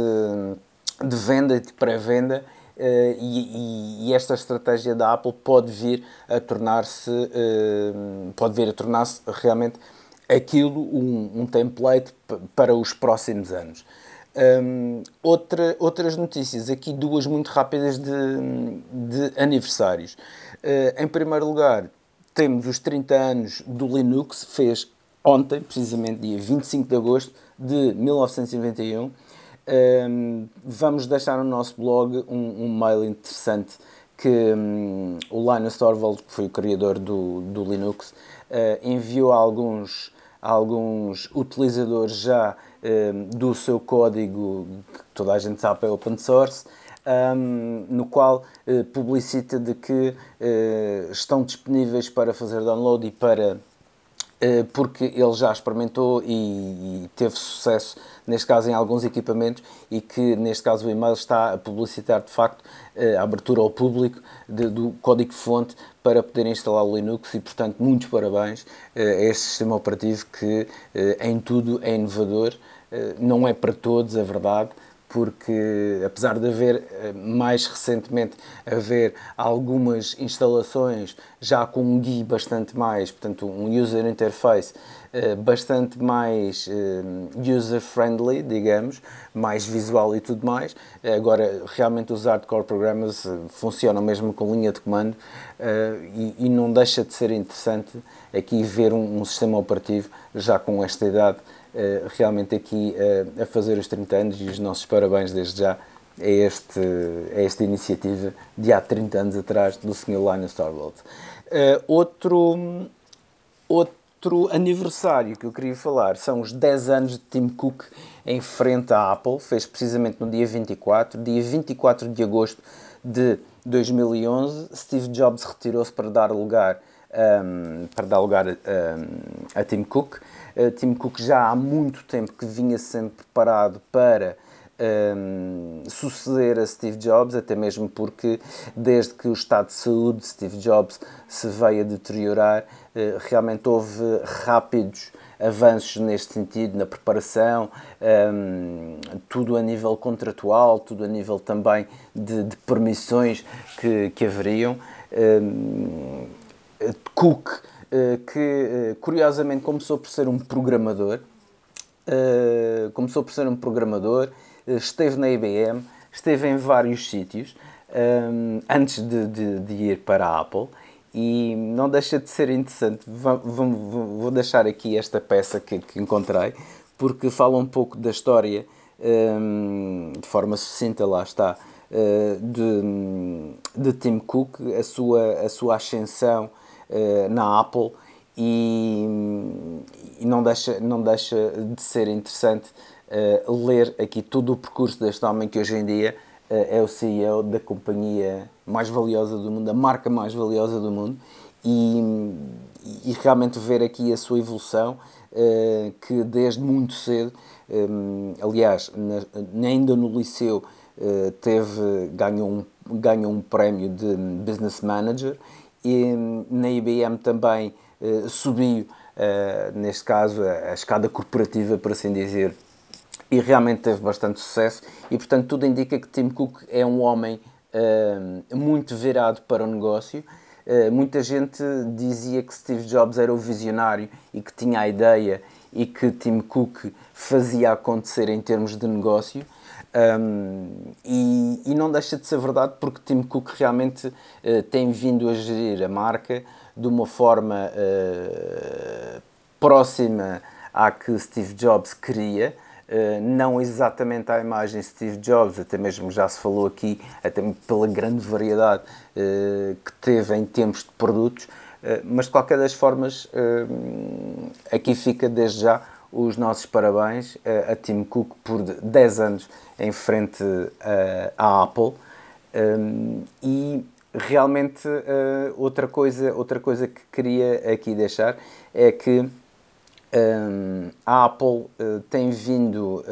de venda e de pré-venda Uh, e, e, esta estratégia da Apple pode vir a tornar-se uh, pode vir a tornar-se realmente aquilo um, um template para os próximos anos. Um, outra, outras notícias, aqui duas muito rápidas de, de aniversários. Uh, em primeiro lugar, temos os 30 anos do Linux, fez ontem, precisamente dia 25 de agosto de 1991 um, vamos deixar no nosso blog um, um mail interessante que um, o Linus Torvald, que foi o criador do, do Linux, uh, enviou a alguns, alguns utilizadores já do seu código, que toda a gente sabe é open source, um, no qual uh, publicita de que uh, estão disponíveis para fazer download e para porque ele já experimentou e, e, teve sucesso neste caso em alguns equipamentos e que neste caso o e-mail está a publicitar de facto a abertura ao público de, do código fonte para poder instalar o Linux e portanto muitos parabéns a este sistema operativo que em tudo é inovador não é para todos a verdade porque apesar de haver eh, mais recentemente haver algumas instalações já com um GUI bastante mais, portanto um user interface eh, bastante mais eh, user friendly, digamos, mais visual e tudo mais. Agora realmente os hardcore programmers funcionam mesmo com linha de comando e, não deixa de ser interessante aqui ver um, sistema operativo já com esta idade realmente aqui uh, a fazer os 30 anos e os nossos parabéns desde já a, este, a esta iniciativa de há 30 anos atrás do Sr. Linus Torvald. Uh, outro, outro aniversário que eu queria falar são os 10 anos de Tim Cook em frente à Apple, fez precisamente no dia 24, dia 24 de agosto de 2011. Steve Jobs retirou-se para dar lugar um, para dar lugar um, a Tim Cook. Uh, Tim Cook já há muito tempo que vinha sendo preparado para um, suceder a Steve Jobs, até mesmo porque desde que o estado de saúde de Steve Jobs se veio a deteriorar, uh, realmente houve rápidos avanços neste sentido, na preparação, um, tudo a nível contratual, tudo a nível também de, de permissões que, que haveriam. Um, Cook, eh, que eh, curiosamente começou por ser um programador, eh, começou por ser um programador, esteve na IBM, esteve em vários sítios antes de, de, de ir para a Apple e não deixa de ser interessante. Vou deixar aqui esta peça que, encontrei, porque fala um pouco da história, de forma sucinta, lá está, de, de Tim Cook, a sua, a sua ascensão eh, na Apple e, e, não, deixa, não deixa de ser interessante uh, ler aqui todo o percurso deste homem que hoje em dia uh, é o CEO da companhia mais valiosa do mundo, a marca mais valiosa do mundo e, e realmente ver aqui a sua evolução uh, que desde muito cedo um, aliás, na, ainda no liceu teve, ganhou um, ganhou um prémio de Business Manager e na IBM também uh, subiu, uh, neste caso, a, a, escada corporativa, por assim dizer, e realmente teve bastante sucesso. E portanto, tudo indica que Tim Cook é um homem uh, muito virado para o negócio. muita gente dizia que Steve Jobs era o visionário e que tinha a ideia e que Tim Cook fazia acontecer em termos de negócio. Um, e, e, não deixa de ser verdade porque Tim Cook realmente uh, tem vindo a gerir a marca de uma forma uh, próxima à que Steve Jobs queria, uh, não exatamente à imagem Steve Jobs, até mesmo já se falou aqui, até pela grande variedade que teve em termos de produtos, mas de qualquer das formas, aqui fica desde já os nossos parabéns a Tim Cook por 10 anos em frente à Apple. Um, e realmente uh, outra coisa outra coisa que queria aqui deixar é que um, a Apple uh, tem vindo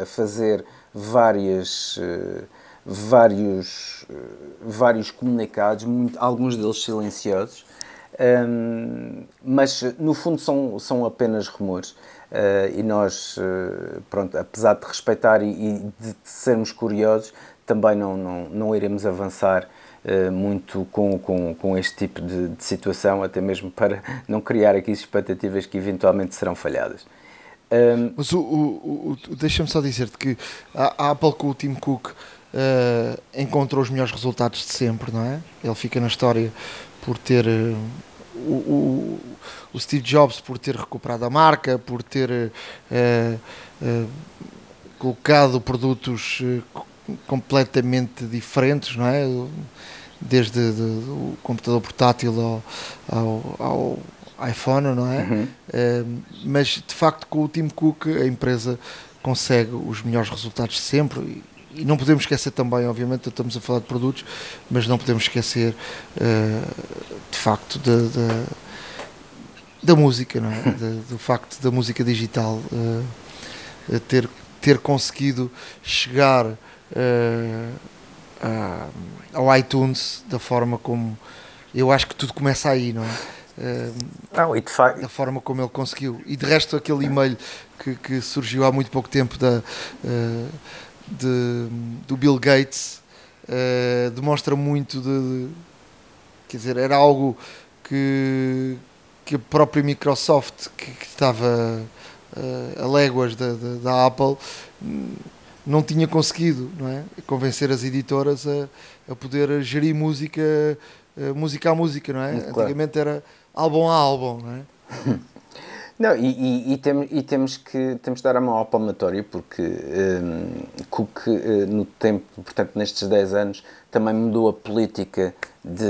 a fazer várias vários vários comunicados muito, alguns deles silenciosos um, mas no fundo são são apenas rumores e nós, uh, pronto, apesar de respeitar e, e, de sermos curiosos, também não, não, não iremos avançar uh, muito com, com, com este tipo de, de, situação, até mesmo para não criar aqui expectativas que eventualmente serão falhadas. Um, Mas o, o, o deixa-me só dizer-te que a, Apple com o Tim Cook encontrou os melhores resultados de sempre, não é? Ele fica na história por ter o, o, o, Steve Jobs por ter recuperado a marca, por ter uh, uh, colocado produtos completamente diferentes, não é? Desde de, o computador portátil ao, ao, ao, iPhone, não é? Uhum. Uh, mas de facto com o Tim Cook a empresa consegue os melhores resultados sempre e, não podemos esquecer também, obviamente, estamos a falar de produtos, mas não podemos esquecer uh, de facto de, de, da música, não é? De, do facto da música digital uh, ter, ter conseguido chegar uh, a, ao iTunes da forma como eu acho que tudo começa aí, não é? Não, e de facto... da forma como ele conseguiu. E de resto, aquele e-mail que, que surgiu há muito pouco tempo da, uh, de, do Bill Gates uh, demonstra muito de, Quer dizer, era algo que, que a própria Microsoft, que, que estava uh, a léguas da, da, da Apple, não tinha conseguido não é? convencer as editoras a, a poder gerir música, música a música, não é? Claro. Antigamente era álbum a álbum, não é? Não, e, e, e, tem, e, temos, que, temos de dar a mão ao palmatório, porque um, Cook, uh, no tempo, portanto, nestes 10 anos, também mudou a política de,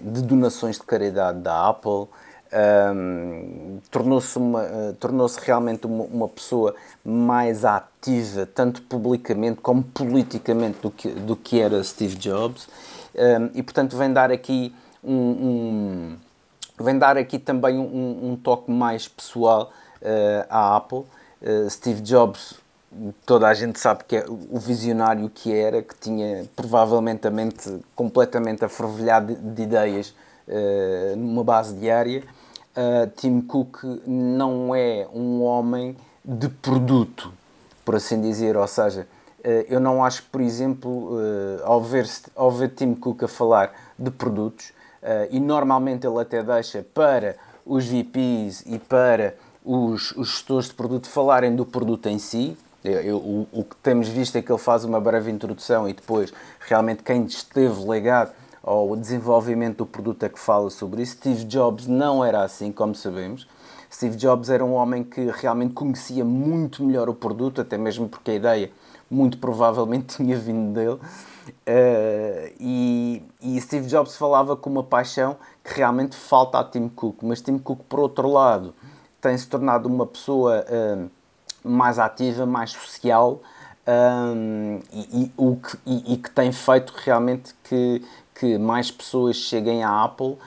de donações de caridade da Apple, um, tornou-se uh, tornou realmente uma, uma, pessoa mais ativa, tanto publicamente como politicamente, do que, do que era Steve Jobs, um, e portanto vem dar aqui um, um vem dar aqui também um, toque mais pessoal uh, à Apple. Uh, Steve Jobs, toda a gente sabe que é o visionário que era, que tinha provavelmente a mente completamente afervilhada de, de ideias uh, numa base diária. Tim Cook não é um homem de produto, por assim dizer, ou seja, eu não acho por exemplo, ao ver, ao ver Tim Cook a falar de produtos, Uh, e normalmente ele até deixa para os VPs e para os, os gestores de produto falarem do produto em si. Eu, eu, o, o, que temos visto é que ele faz uma breve introdução e depois realmente quem esteve ligado ao desenvolvimento do produto é que fala sobre isso. Steve Jobs não era assim, como sabemos. Steve Jobs era um homem que realmente conhecia muito melhor o produto, até mesmo porque a ideia muito provavelmente tinha vindo dele. Uh, e, e, Steve Jobs falava com uma paixão que realmente falta a Tim Cook, mas Tim Cook, por outro lado, tem se tornado uma pessoa uh, mais ativa, mais social um, eh, e, e, o que, e, e, que tem feito realmente que, que mais pessoas cheguem à Apple uh,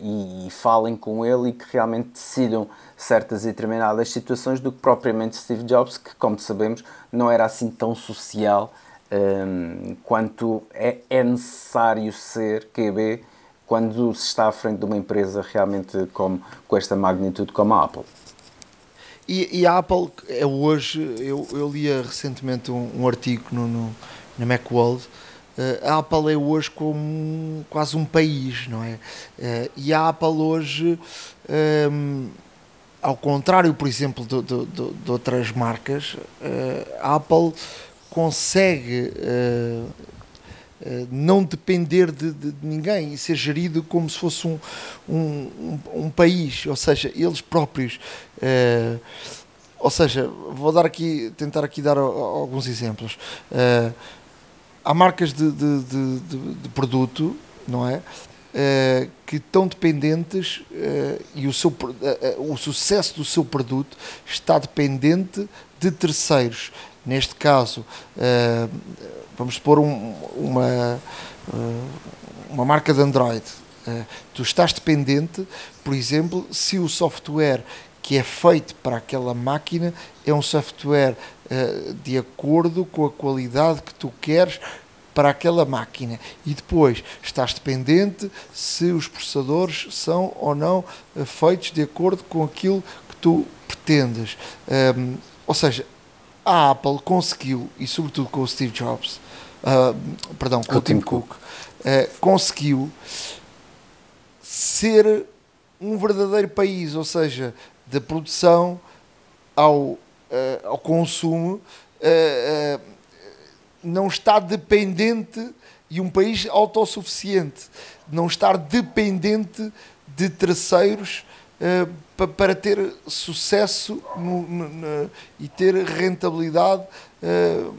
e, e falem com ele e que realmente decidam certas e determinadas situações do que propriamente Steve Jobs, que, como sabemos, não era assim tão social um, quanto é, é necessário ser QB quando se está à frente de uma empresa realmente com, com esta magnitude como a Apple. E, e a Apple é hoje, eu, eu lia recentemente um, um artigo no, no, na Macworld, a Apple é hoje como quase um país, não é? Uh, e a Apple hoje, um, ao contrário, por exemplo, de, de, de, outras marcas, uh, a Apple consegue uh, uh, não depender de, de, ninguém e ser gerido como se fosse um, um, um, país, ou seja, eles próprios. Uh, ou seja, vou dar aqui, tentar aqui dar alguns exemplos. Há marcas de, de, de, produto, não é? Uh, que estão dependentes uh, e o, seu, uh, o sucesso do seu produto está dependente de terceiros. Neste caso, vamos pôr um, uma, uma marca de Android. Tu estás dependente, por exemplo, se o software que é feito para aquela máquina é um software de acordo com a qualidade que tu queres para aquela máquina e depois estás dependente se os processadores são ou não feitos de acordo com aquilo que tu pretendes. Um, ou seja, a Apple conseguiu, e sobretudo com o Steve Jobs, uh, perdão, com o, o Tim Cook, Cook uh, conseguiu ser um verdadeiro país, ou seja, da produção ao, uh, ao consumo, não está dependente e um país autossuficiente, não estar dependente de terceiros uh, para ter sucesso no, no, no, e ter rentabilidade uh,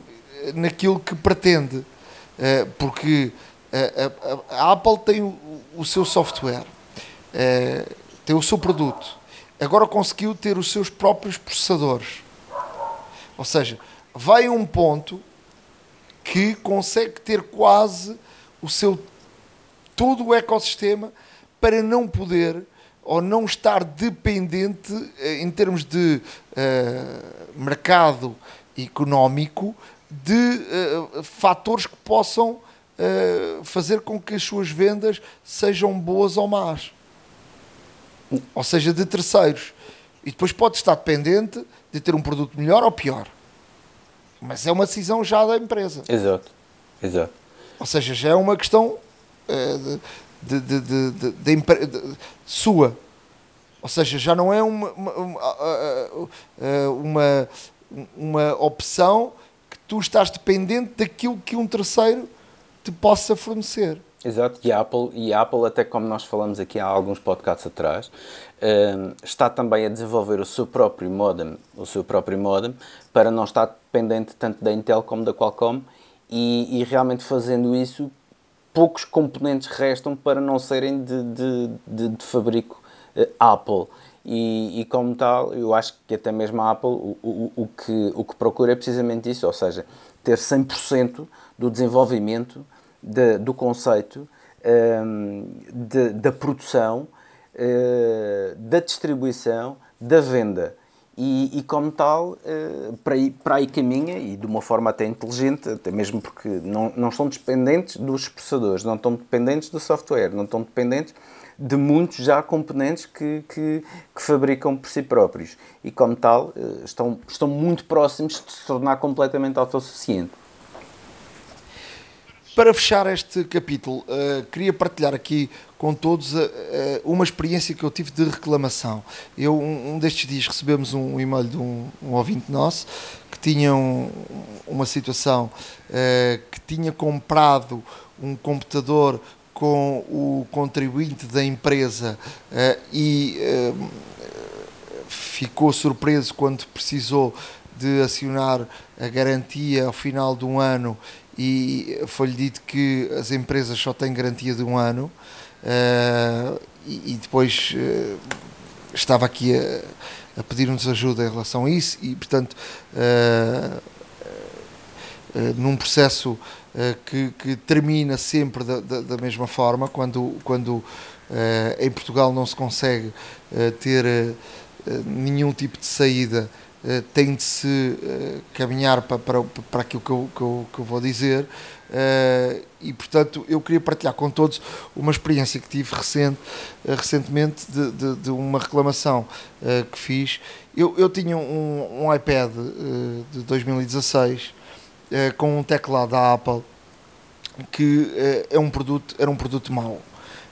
naquilo que pretende. Uh, porque a, a, a, Apple tem o, o seu software tem o seu produto, agora conseguiu ter os seus próprios processadores. Ou seja, vai a um ponto que consegue ter quase o seu todo o ecossistema para não poder ou não estar dependente eh, em termos de uh, mercado económico de uh, fatores que possam uh, fazer com que as suas vendas sejam boas ou más. Ou seja, de terceiros. E depois pode estar dependente de ter um produto melhor ou pior. Mas é uma decisão já da empresa. Exato. Exato. Ou seja, já é uma questão uh, de, de, de, de, sua. Ou seja, já não é uma, uma, uma, uma opção que tu estás dependente daquilo que um terceiro te possa fornecer. Exato, e a Apple, e a Apple até como nós falamos aqui há alguns podcasts atrás, está também a desenvolver o seu próprio modem, o seu próprio modem, para não estar dependente tanto da Intel como da Qualcomm, e, e realmente fazendo isso, poucos componentes restam para não serem de, de, de, de fabrico uh, Apple. E, e, como tal, eu acho que até mesmo a Apple o, o, o, que, o que procura é precisamente isso, ou seja, ter 100% do desenvolvimento de, do conceito, um, de, da produção, uh, da distribuição, da venda. E, e como tal, uh, para, aí, para aí caminha, e de uma forma até inteligente, até mesmo porque não, não estão dependentes dos processadores, não estão dependentes do software, não estão dependentes de muitos já componentes que, que, que, fabricam por si próprios. E como tal, uh, estão, estão muito próximos de se tornar completamente autossuficiente. Para fechar este capítulo, uh, queria partilhar aqui com todos uh, uma experiência que eu tive de reclamação. Eu, um, um destes dias, recebemos um e-mail de um, um ouvinte nosso que tinha um, uma situação uh, que tinha comprado um computador com o contribuinte da empresa e ficou surpreso quando precisou de acionar a garantia ao final de um ano e foi-lhe dito que as empresas só têm garantia de um ano uh, e, e, depois uh, estava aqui a, a pedir-nos ajuda em relação a isso e portanto uh, num processo que, que, termina sempre da, da, da, mesma forma quando, quando em Portugal não se consegue ter nenhum tipo de saída tem de se uh, caminhar para, para, para aquilo que eu, que eu, que eu vou dizer. Uh, e portanto eu queria partilhar com todos uma experiência que tive recente, recentemente de, de, de, uma reclamação que fiz. Eu, eu tinha um, um iPad de 2016 com um teclado da Apple que é um produto, era um produto mau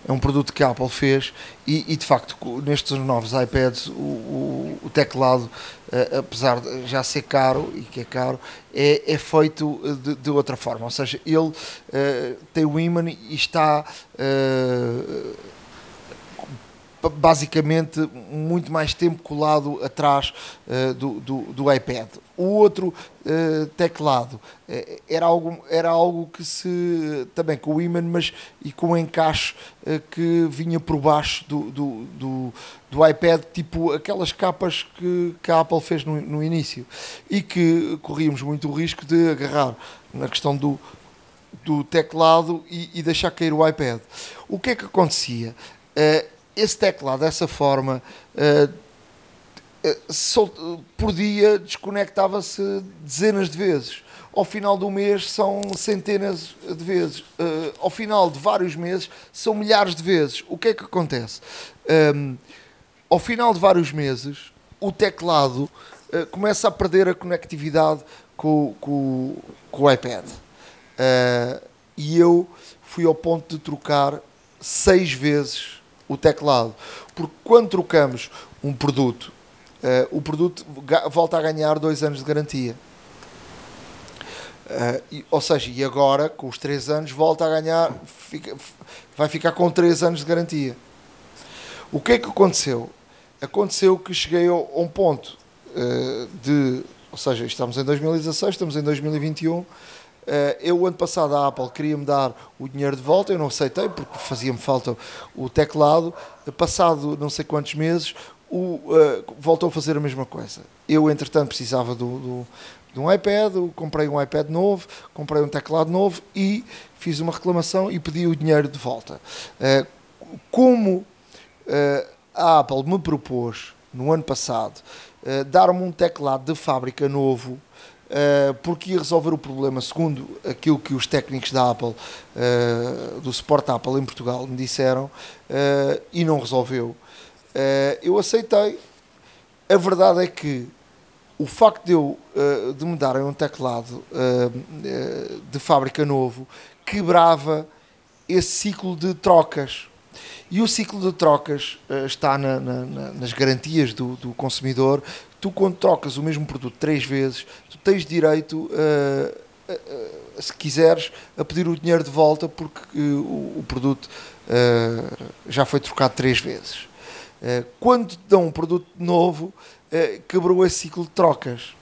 é um produto que a Apple fez e, e de facto nestes novos iPads o, o, o teclado uh, apesar de já ser caro e que é caro é, é feito de, de outra forma. Ou seja ele uh, tem o imã e está uh, basicamente muito mais tempo colado atrás uh, do, do, do, iPad. O outro uh, teclado uh, era, algo, era algo que se também com o imã, mas e com o encaixe que vinha por baixo do, do, do, do, iPad, tipo aquelas capas que, que a Apple fez no, no início e que corríamos muito o risco de agarrar na questão do, do teclado e, e deixar cair o iPad. O que é que acontecia? Esse teclado dessa forma uh, uh, por dia desconectava-se dezenas de vezes. Ao final do mês são centenas de vezes. Uh, ao final de vários meses são milhares de vezes. O que é que acontece? Um, ehm, ao final de vários meses, o teclado começa a perder a conectividade com, com, com o iPad. e eu fui ao ponto de trocar seis vezes o teclado. Porque quando trocamos um produto, uh, o produto volta a ganhar dois anos de garantia. Uh, e, ou seja, e agora, com os três anos, volta a ganhar, fica, vai ficar com três anos de garantia. O que é que aconteceu? Aconteceu que cheguei a, um ponto uh, de. Ou seja, estamos em 2016, estamos em 2021. Uh, eu, ano passado, a Apple queria-me dar o dinheiro de volta, eu não aceitei porque fazia-me falta o teclado. Passado não sei quantos meses, o, uh, voltou a fazer a mesma coisa. Eu, entretanto, precisava do, do, de um iPad, comprei um iPad novo, comprei um teclado novo e fiz uma reclamação e pedi o dinheiro de volta. Uh, como a Apple me propôs, no ano passado, dar-me um teclado de fábrica novo Uh, porque ia resolver o problema, segundo aquilo que os técnicos da Apple, uh, do suporte Apple em Portugal, me disseram, uh, e não resolveu. eu aceitei. A verdade é que o facto de eu de me darem um teclado de fábrica novo quebrava esse ciclo de trocas. E o ciclo de trocas está na, na, nas garantias do, do consumidor tu quando trocas o mesmo produto três vezes, tu tens direito, uh, uh, se quiseres, a pedir o dinheiro de volta porque o, o, produto já foi trocado três vezes. quando te dão um produto novo, quebrou esse ciclo de trocas.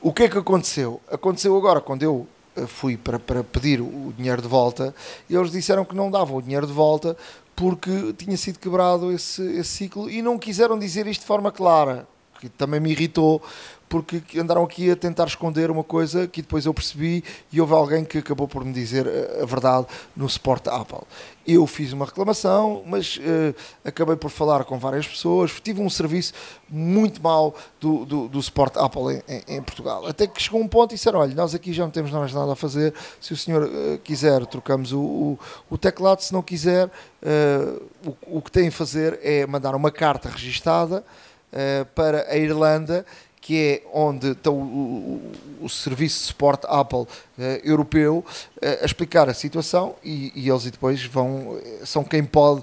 O que é que aconteceu? Aconteceu agora, quando eu fui para, para pedir o dinheiro de volta, eles disseram que não davam o dinheiro de volta porque tinha sido quebrado esse, esse ciclo e não quiseram dizer isto de forma clara, que também me irritou, porque andaram aqui a tentar esconder uma coisa que depois eu percebi e houve alguém que acabou por me dizer a verdade no suporte Apple. Eu fiz uma reclamação, mas uh, acabei por falar com várias pessoas, tive um serviço muito mau do, do, do suporte Apple em, em, Portugal. Até que chegou um ponto e disseram: olha, nós aqui já não temos mais nada a fazer, se o senhor uh, quiser, trocamos o, o, o, teclado, se não quiser, uh, o, o que tem a fazer é mandar uma carta registada para a Irlanda que é onde está o, o, o, serviço de suporte Apple uh, europeu uh, a explicar a situação e, e, eles depois vão são quem pode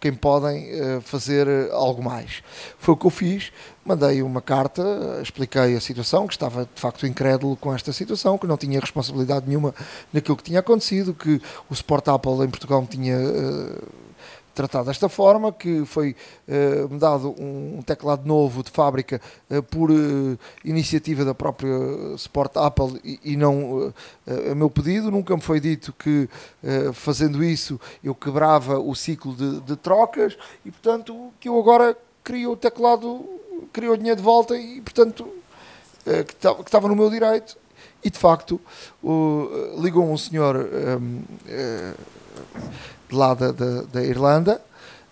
quem podem fazer algo mais. Foi o que eu fiz mandei uma carta expliquei a situação que estava de facto incrédulo com esta situação que não tinha responsabilidade nenhuma naquilo que tinha acontecido que o suporte Apple em Portugal tinha tratado desta forma, que foi uh, dado um, um, teclado novo de fábrica uh, por uh, iniciativa da própria Sport Apple e, e não a meu pedido. Nunca me foi dito que fazendo isso eu quebrava o ciclo de, de trocas e, portanto, que eu agora queria o teclado, queria o dinheiro de volta e, portanto, que estava no meu direito. E de facto, ligou um senhor de lá da, da, da Irlanda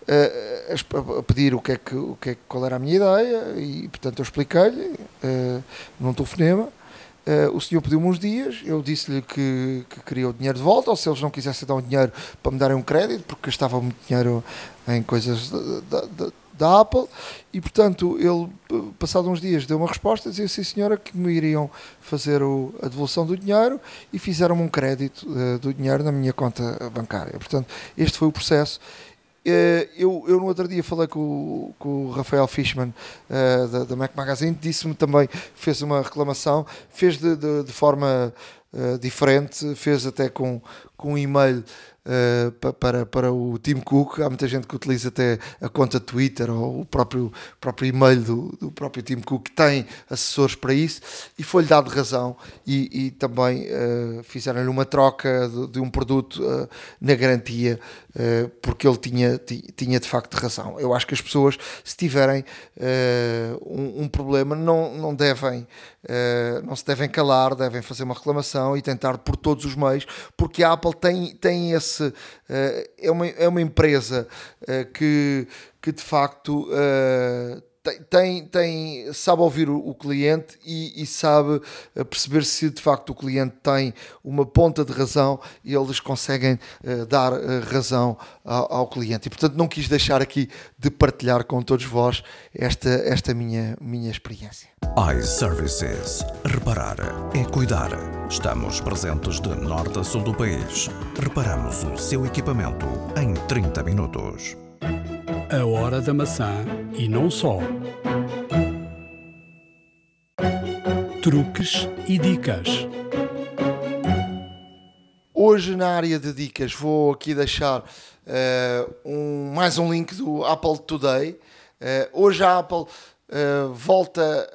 uh, a pedir o que é que, o que é, qual era a minha ideia e portanto eu expliquei-lhe uh, num telefonema Uh, o senhor pediu-me uns dias, eu disse-lhe que, que, queria o dinheiro de volta, ou se eles não quisessem dar um dinheiro para me darem um crédito, porque gastava muito dinheiro em coisas Apple, e portanto ele, passado uns dias, deu uma resposta, dizia sim senhora que me iriam fazer o, a devolução do dinheiro e fizeram-me um crédito uh, do dinheiro na minha conta bancária. Portanto, este foi o processo eh, eu, eu no outro dia falei com, com o Rafael Fishman uh, da, da Mac Magazine, disse-me também, fez uma reclamação, fez de, de, de forma uh, diferente, fez até com, com um e-mail uh, para, para o Tim Cook. Há muita gente que utiliza até a conta Twitter ou o próprio, próprio e-mail do, do próprio Tim Cook, que tem assessores para isso, e foi-lhe dado razão. E, e também uh, fizeram-lhe uma troca de, de um produto uh, na garantia, porque ele tinha, tinha de facto razão. Eu acho que as pessoas, se tiverem um, um, problema, não, não devem. não se devem calar, devem fazer uma reclamação e tentar por todos os meios, porque a Apple tem, tem esse uh, é, uma, é uma empresa uh, que, que de facto uh, tem, tem, sabe ouvir o, cliente e, e, sabe perceber se de facto o cliente tem uma ponta de razão e eles conseguem uh, dar uh, razão ao, ao, cliente. E portanto não quis deixar aqui de partilhar com todos vós esta, esta minha, minha experiência iServices. Reparar é cuidar. Estamos presentes de norte a sul do país. Reparamos o seu equipamento em 30 minutos. A hora da maçã e não só. Truques e dicas. Hoje, na área de dicas, vou aqui deixar uh, um, mais um link do Apple Today. Uh, hoje a Apple uh, volta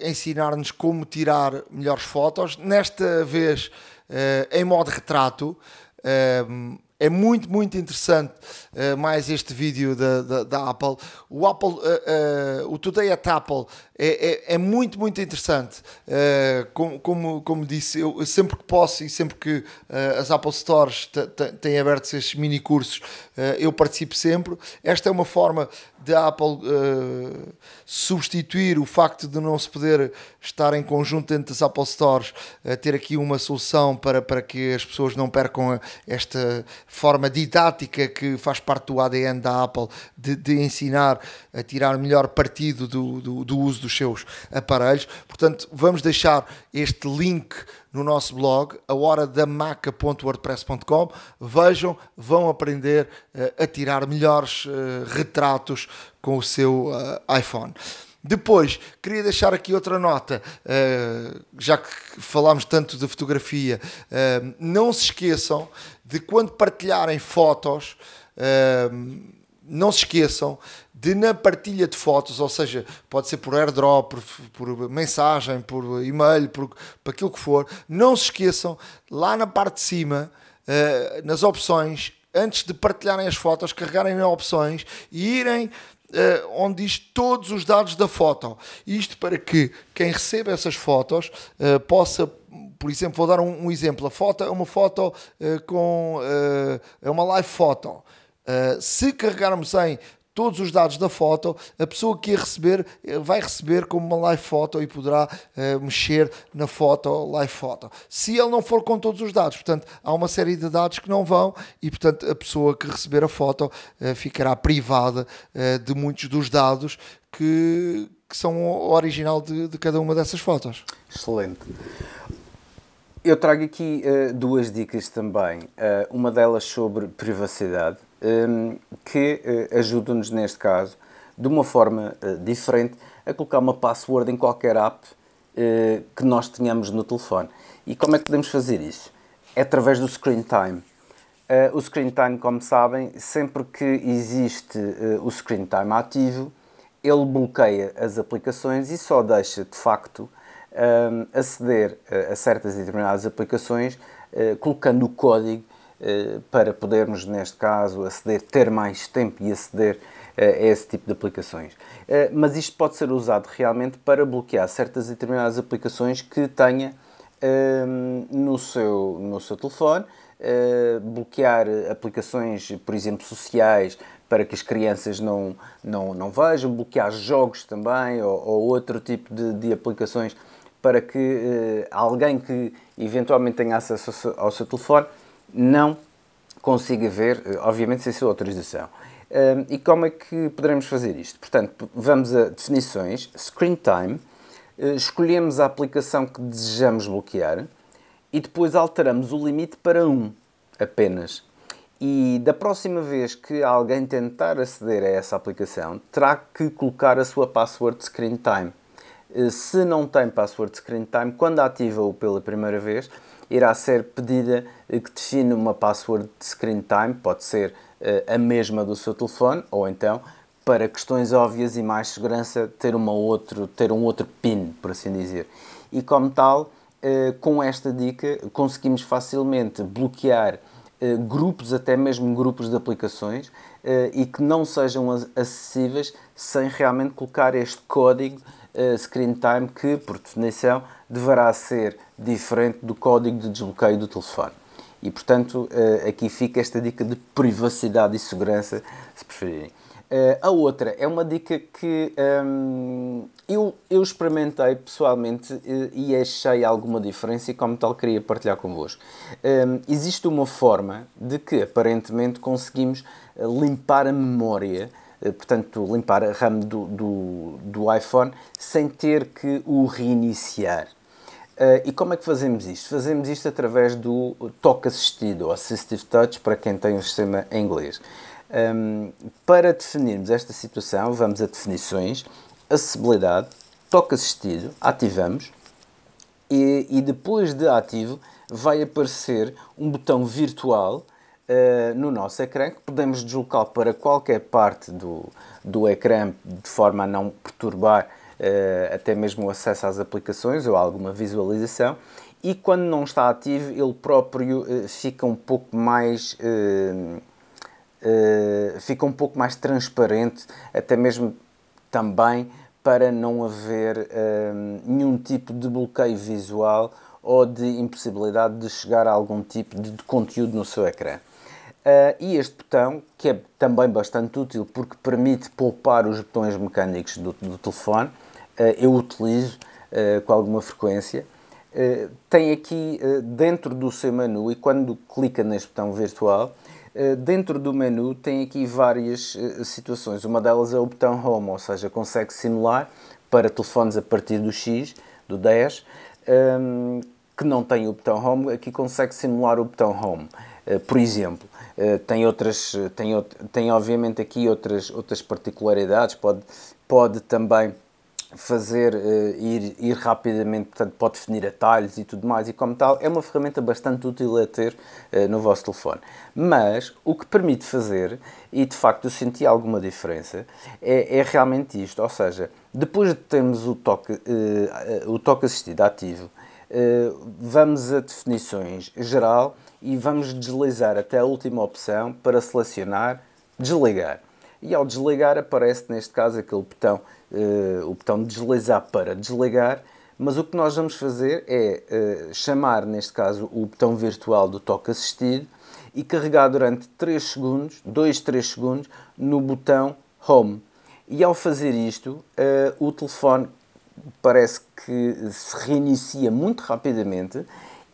a ensinar-nos como tirar melhores fotos, nesta vez uh, em modo retrato. Uh, é muito, muito interessante uh, mais este vídeo da, da, da Apple. O Apple, uh, o Today at Apple é, é, é muito, muito interessante. como, como, como disse, eu sempre que posso e sempre que as Apple Stores têm aberto esses mini cursos, eu participo sempre. Esta é uma forma de Apple substituir o facto de não se poder estar em conjunto dentro das Apple Stores, ter aqui uma solução para, para que as pessoas não percam esta forma didática que faz parte do ADN da Apple de, de ensinar a tirar melhor partido do, do, do, uso dos seus aparelhos. Portanto, vamos deixar este link no nosso blog, a hora da maca.wordpress.com. Vejam, vão aprender uh, a tirar melhores uh, retratos com o seu uh, iPhone. Depois, queria deixar aqui outra nota, já que falámos tanto de fotografia, não se esqueçam de quando partilharem fotos, uh, não se esqueçam de na partilha de fotos, ou seja, pode ser por airdrop, por, por mensagem, por e-mail, por, por aquilo que for, não se esqueçam, lá na parte de cima, nas opções, antes de partilharem as fotos, carregarem em opções e irem Uh, onde diz todos os dados da foto. Isto para que quem receba essas fotos uh, possa, por exemplo, vou dar um, um, exemplo. A foto é uma foto uh, com. é uma live foto. Se carregarmos em todos os dados da foto, a pessoa que a receber eh, vai receber como uma live foto e poderá uh, mexer na foto, live foto. Se ele não for com todos os dados, portanto, há uma série de dados que não vão e, portanto, a pessoa que receber a foto uh, ficará privada uh, de muitos dos dados que, que são o original de, de, cada uma dessas fotos. Excelente. Eu trago aqui duas dicas também. uma delas sobre privacidade que eh, ajudam-nos, neste caso, de uma forma eh, diferente, a colocar uma password em qualquer app eh, que nós tenhamos no telefone. E como é que podemos fazer isso? É através do Screen Time. o Screen Time, como sabem, sempre que existe o Screen Time ativo, ele bloqueia as aplicações e só deixa, de facto, hum, aceder a certas e determinadas aplicações colocando o código para podermos, neste caso, aceder, ter mais tempo e aceder eh, a esse tipo de aplicações. Eh, mas isto pode ser usado realmente para bloquear certas e determinadas aplicações que tenha no seu, no seu telefone, bloquear aplicações, por exemplo, sociais, para que as crianças não, não, não vejam, bloquear jogos também ou, ou outro tipo de, de aplicações para que alguém que eventualmente tenha acesso ao seu, ao seu telefone não consiga ver, eh, obviamente sem sua autorização. E como é que poderemos fazer isto? Portanto, vamos a definições, screen time, eh, escolhemos a aplicação que desejamos bloquear e depois alteramos o limite para 1 apenas. E da próxima vez que alguém tentar aceder a essa aplicação, terá que colocar a sua password screen time. Eh, se não tem password screen time, quando ativa-o pela primeira vez, irá ser pedida que define uma password de screen time, pode ser eh, a mesma do seu telefone, ou então, para questões óbvias e mais segurança, ter, uma outro, ter um outro PIN, por assim dizer. E como tal, eh, com esta dica, conseguimos facilmente bloquear eh, grupos, até mesmo grupos de aplicações, e que não sejam acessíveis sem realmente colocar este código screen time que, por definição, deverá ser diferente do código de desbloqueio do telefone. E, portanto, eh, aqui fica esta dica de privacidade e segurança, se preferirem. Eh, a outra é uma dica que hum, eu, eu experimentei pessoalmente eh, e achei alguma diferença e, como tal, queria partilhar convosco. Um, existe uma forma de que aparentemente conseguimos limpar a memória portanto, limpar a RAM do, do, do iPhone sem ter que o reiniciar. Uh, e como é que fazemos isto? Fazemos isto através do toque assistido, ou Assistive Touch, para quem tem o sistema em inglês. Um, para definirmos esta situação, vamos a definições, acessibilidade, toque assistido, ativamos, e, e depois de ativo vai aparecer um botão virtual uh, no nosso ecrã que podemos deslocar para qualquer parte do, do ecrã de forma a não perturbar até mesmo o acesso às aplicações ou alguma visualização e quando não está ativo ele próprio uh, fica um pouco mais fica um pouco mais transparente até mesmo também para não haver nenhum tipo de bloqueio visual ou de impossibilidade de chegar a algum tipo de, conteúdo no seu ecrã. Uh, e este botão, que é também bastante útil porque permite poupar os botões mecânicos do, do telefone, eu utilizo uh, com alguma frequência. tem aqui dentro do seu menu, e quando clica neste botão virtual, dentro do menu tem aqui várias situações. Uma delas é o botão Home, ou seja, consegue simular para telefones a partir do X, do 10, um, que não tem o botão Home, aqui consegue simular o botão Home. Por exemplo, tem outras, tem, tem obviamente aqui outras, outras particularidades, pode, pode também fazer uh, ir, ir rapidamente, portanto, pode definir atalhos e tudo mais, e como tal, é uma ferramenta bastante útil a ter uh, no vosso telefone. Mas o que permite fazer, e de facto eu senti alguma diferença, é, é realmente isto, ou seja, depois de termos o toque, uh, o toque assistido ativo, vamos a definições geral e vamos deslizar até a última opção para selecionar desligar. E ao desligar aparece neste caso aquele botão uh, o botão de deslizar para desligar, mas o que nós vamos fazer é uh, chamar, neste caso, o botão virtual do toque assistido e carregar durante 3 segundos, 2, 3 segundos, no botão Home. E ao fazer isto, uh, o telefone parece que se reinicia muito rapidamente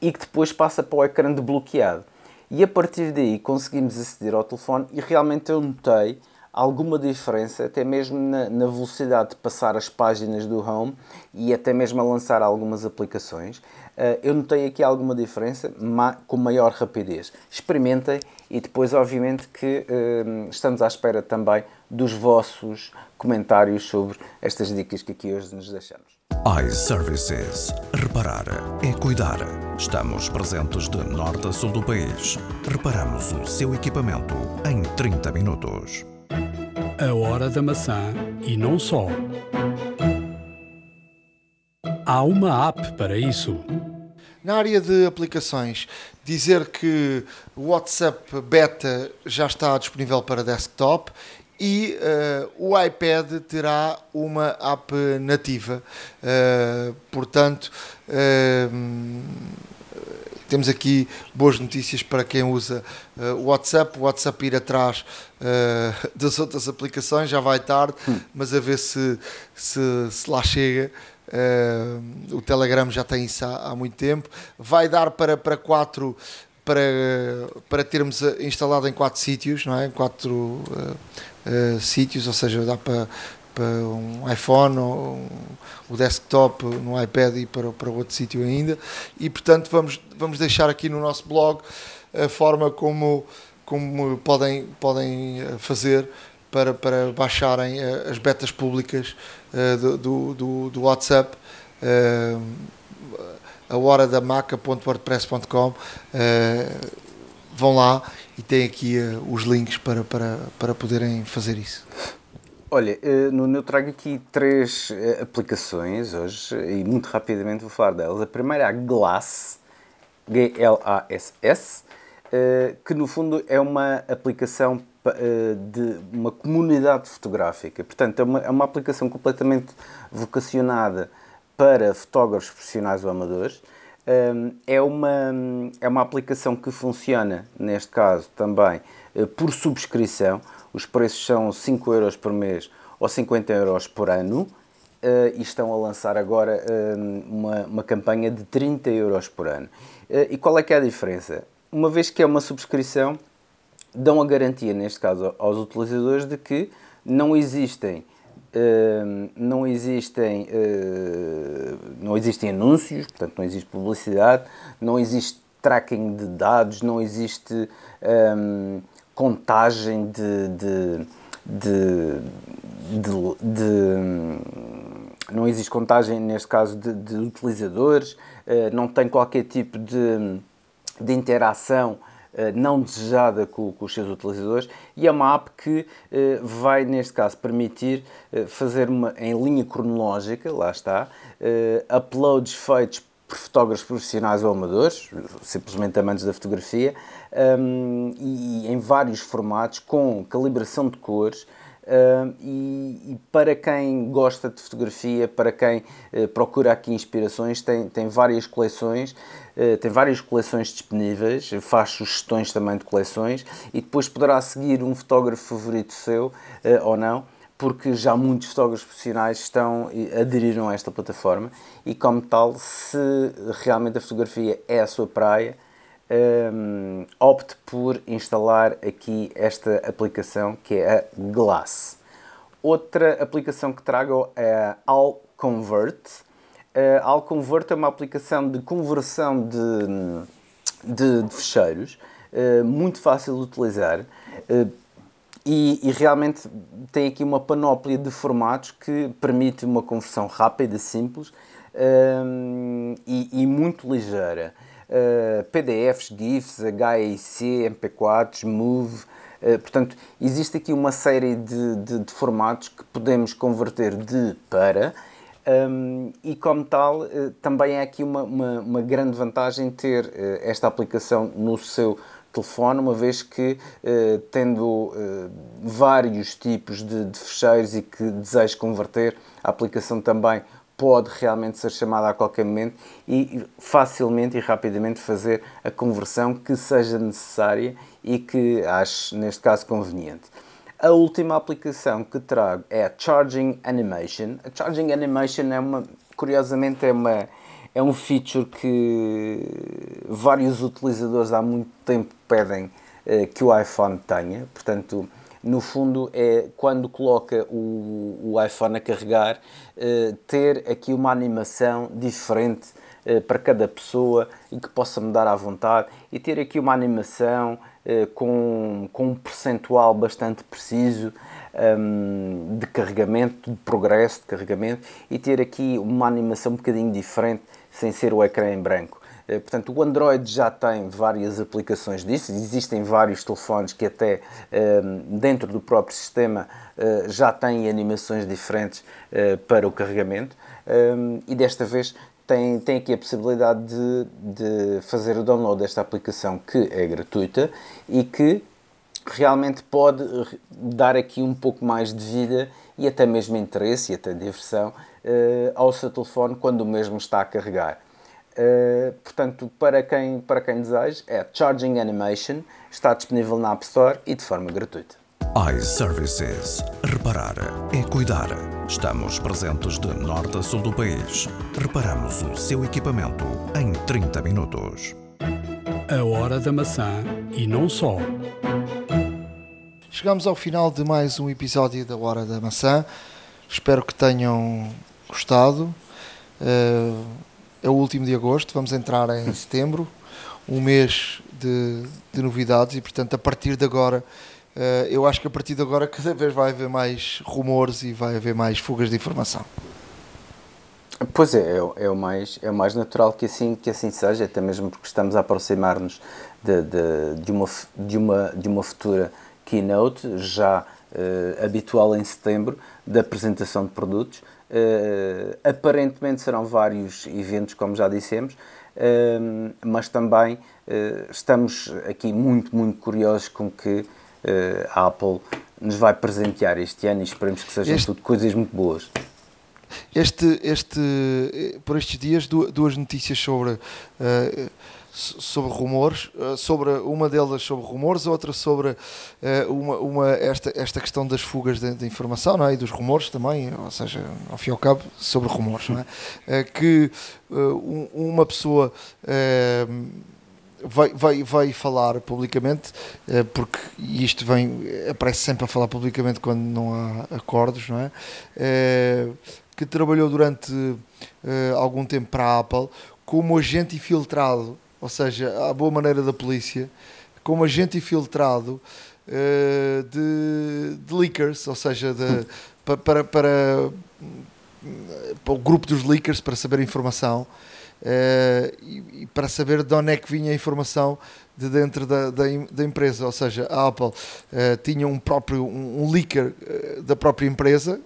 e que depois passa para o ecrã desbloqueado. E a partir daí conseguimos aceder ao telefone e realmente eu notei alguma diferença, até mesmo na, na, velocidade de passar as páginas do Home e até mesmo a lançar algumas aplicações. Uh, eu notei aqui alguma diferença ma com maior rapidez. Experimentem e depois, obviamente, que uh, estamos à espera também dos vossos comentários sobre estas dicas que aqui hoje nos deixamos. iServices. Reparar é cuidar. Estamos presentes de norte a sul do país. Reparamos o seu equipamento em 30 minutos. A Hora da Maçã e não só. Há uma app para isso. Na área de aplicações, dizer que o WhatsApp Beta já está disponível para desktop e uh, o iPad terá uma app nativa. Uh, portanto, uh, temos aqui boas notícias para quem usa uh, o WhatsApp. O WhatsApp ir atrás uh, das outras aplicações, já vai tarde, hum. mas a ver se, se, se lá chega. Uh, o Telegram já tem isso há, há, muito tempo. Vai dar para, para quatro para, para termos instalado em quatro sítios, não é? Em quatro sítios, ou seja, dá para, para um iPhone ou o desktop no iPad e para, para outro sítio ainda. E portanto vamos, vamos deixar aqui no nosso blog a forma como, como podem, podem eh, fazer para, para baixarem eh, as betas públicas uh, do, do, do, WhatsApp. A hora da maca.wordpress.com vão lá e têm aqui os links para, para, para poderem fazer isso. Olha, eh, Nuno, eu trago aqui três eh, aplicações hoje e muito rapidamente vou falar delas. A primeira é a Glass, G-L-A-S-S, eh, que no fundo é uma aplicação de uma comunidade fotográfica. Portanto, é uma, é uma aplicação completamente vocacionada para fotógrafos profissionais ou amadores. É uma, é uma aplicação que funciona, neste caso também, por subscrição os preços são 5 euros por mês ou 50 euros por ano uh, e estão a lançar agora uh, uma, uma campanha de 30 euros por ano. Uh, e qual é que é a diferença? Uma vez que é uma subscrição, dão a garantia, neste caso, aos utilizadores de que não existem não existem não existem anúncios, portanto não existe publicidade, não existe tracking de dados, não existe um, contagem de, de, de, de não existe contagem, neste caso, de, utilizadores, eh, não tem qualquer tipo de, interação não desejada com, com, os seus utilizadores e é uma app que vai, neste caso, permitir fazer uma, em linha cronológica, lá está, uploads feitos por fotógrafos profissionais ou amadores, simplesmente amantes da fotografia, um, e, em vários formatos, com calibração de cores. Uh, e, e, para quem gosta de fotografia, para quem uh, procura aqui inspirações, tem, tem várias coleções, uh, tem várias coleções disponíveis, faz sugestões também de coleções e depois poderá seguir um fotógrafo favorito seu ou não porque já muitos fotógrafos profissionais estão aderiram a esta plataforma e como tal, se realmente a fotografia é a sua praia, um, opte por instalar aqui esta aplicação que é a Glass. Outra aplicação que trago é a Alconvert. A Alconvert é uma aplicação de conversão de, de, de fecheiros, uh, muito fácil de utilizar. Uh, e, e, realmente tem aqui uma panóplia de formatos que permite uma conversão rápida, simples e, e, muito ligeira. Uh, PDFs, GIFs, HEC, MP4s, MOVE. Uh, portanto, existe aqui uma série de, de, de, formatos que podemos converter de para. Um, e como tal, uh, também é aqui uma, uma, uma grande vantagem ter esta aplicação no seu telefone, uma vez que, eh, tendo eh, vários tipos de, de fecheiros e que deseja converter, a aplicação também pode realmente ser chamada a qualquer momento e facilmente e rapidamente fazer a conversão que seja necessária e que acho, neste caso, conveniente. A última aplicação que trago é a Charging Animation. A Charging Animation é uma, curiosamente, é uma, é um feature que vários utilizadores há muito tempo pedem eh, que o iPhone tenha. Portanto, no fundo, é quando coloca o, o iPhone a carregar, eh, ter aqui uma animação diferente eh, para cada pessoa e que possa mudar à vontade e ter aqui uma animação com, com um percentual bastante preciso um, de carregamento, de progresso de carregamento e ter aqui uma animação um bocadinho diferente sem ser o ecrã em branco. Eh, portanto, o Android já tem várias aplicações disso, existem vários telefones que até um, dentro do próprio sistema uh, já têm animações diferentes para o carregamento e desta vez tem, tem aqui a possibilidade de, de fazer o download desta aplicação que é gratuita e que realmente pode dar aqui um pouco mais de vida e até mesmo interesse e até diversão ao seu telefone quando o mesmo está a carregar. Uh, portanto, para quem, para quem deseja, é Charging Animation, está disponível na App Store e de forma gratuita. iServices. Reparar é cuidar. Estamos presentes de norte a sul do país. Reparamos o seu equipamento em 30 minutos. A hora da maçã e não só. Chegamos ao final de mais um episódio da Hora da Maçã. Espero que tenham gostado. Uh, é o último de agosto, vamos entrar em setembro, um mês de, de novidades e, portanto, a partir de agora, uh, eu acho que a partir de agora cada vez vai haver mais rumores e vai haver mais fugas de informação. Pois é, é, é, o mais, é o mais natural que assim, que assim seja, até mesmo porque estamos a aproximar-nos de, de, de, uma, de, uma, de uma futura keynote já uh, habitual em setembro da apresentação de produtos. Uh, aparentemente serão vários eventos, como já dissemos, uh, mas também estamos aqui muito, muito curiosos com que a Apple nos vai presentear este ano e esperemos que sejam este, tudo coisas muito boas. Este, este, por estes dias, duas notícias sobre sobre rumores, eh, sobre uma delas sobre rumores, outra sobre eh, uma, uma, esta, esta questão das fugas de, de, informação não é? e dos rumores também, ou seja, ao fim e ao cabo, sobre rumores, não é? Eh, que uma pessoa vai, vai, vai falar publicamente, porque isto vem, aparece sempre a falar publicamente quando não há acordos, não é? Que trabalhou durante algum tempo para a Apple como agente infiltrado ou seja, a boa maneira da polícia, como agente infiltrado uh, de, de leakers, ou seja, de, hum. para, para, para, para, o grupo dos leakers para saber informação. e, e, para saber de onde é que vinha a informação de dentro da, da, da empresa, ou seja, a Apple tinha um próprio um, um leaker da própria empresa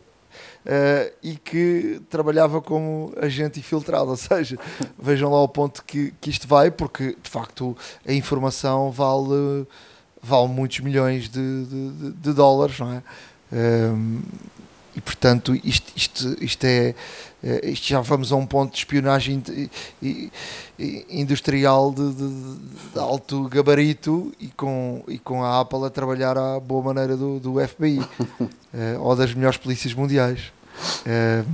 Uh, e que trabalhava como agente infiltrado. Ou seja, vejam lá o ponto que, que isto vai, porque de facto a informação vale, vale muitos milhões de, de, de dólares, não é? Um, e portanto, isto, isto, isto é. Eh, isto já vamos a um ponto de espionagem industrial de, de, de, alto gabarito e com, e com a Apple a trabalhar à boa maneira do, do FBI eh, ou das melhores polícias mundiais. Eh,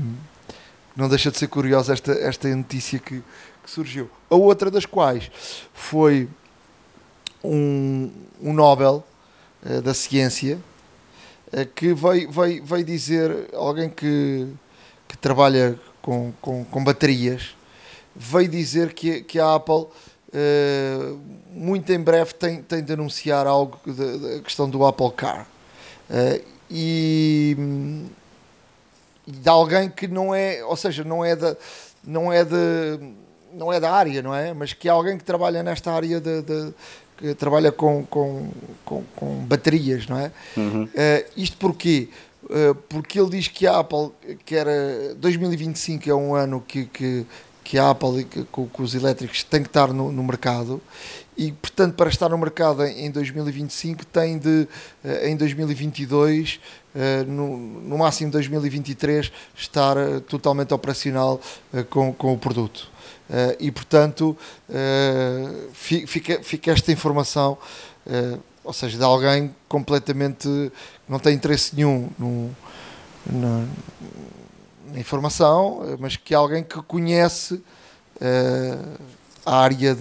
não deixa de ser curiosa esta, esta notícia que, que surgiu. A outra das quais foi um, um Nobel da Ciência que veio, veio, veio dizer, alguém que, que trabalha com, com, com baterias, veio dizer que, que a Apple uh, muito em breve tem, tem de anunciar algo da questão do Apple Car. Uh, e, e de alguém que não é, ou seja, não é da, não é de, não é da área, não é? Mas que é alguém que trabalha nesta área de, de que trabalha com, com, com, com baterias, não é? Uhum. Uh, isto porquê? Uh, porque ele diz que a Apple, que era 2025 é um ano que, que, que a Apple que, que os elétricos têm que estar no, no, mercado e, portanto, para estar no mercado em 2025 tem de, uh, em 2022, no, no máximo 2023, estar totalmente operacional com, com o produto. Uh, e, portanto, uh, fica, fica esta informação, uh, ou seja, de alguém completamente que não tem interesse nenhum no, na, na, informação, mas que é alguém que conhece a área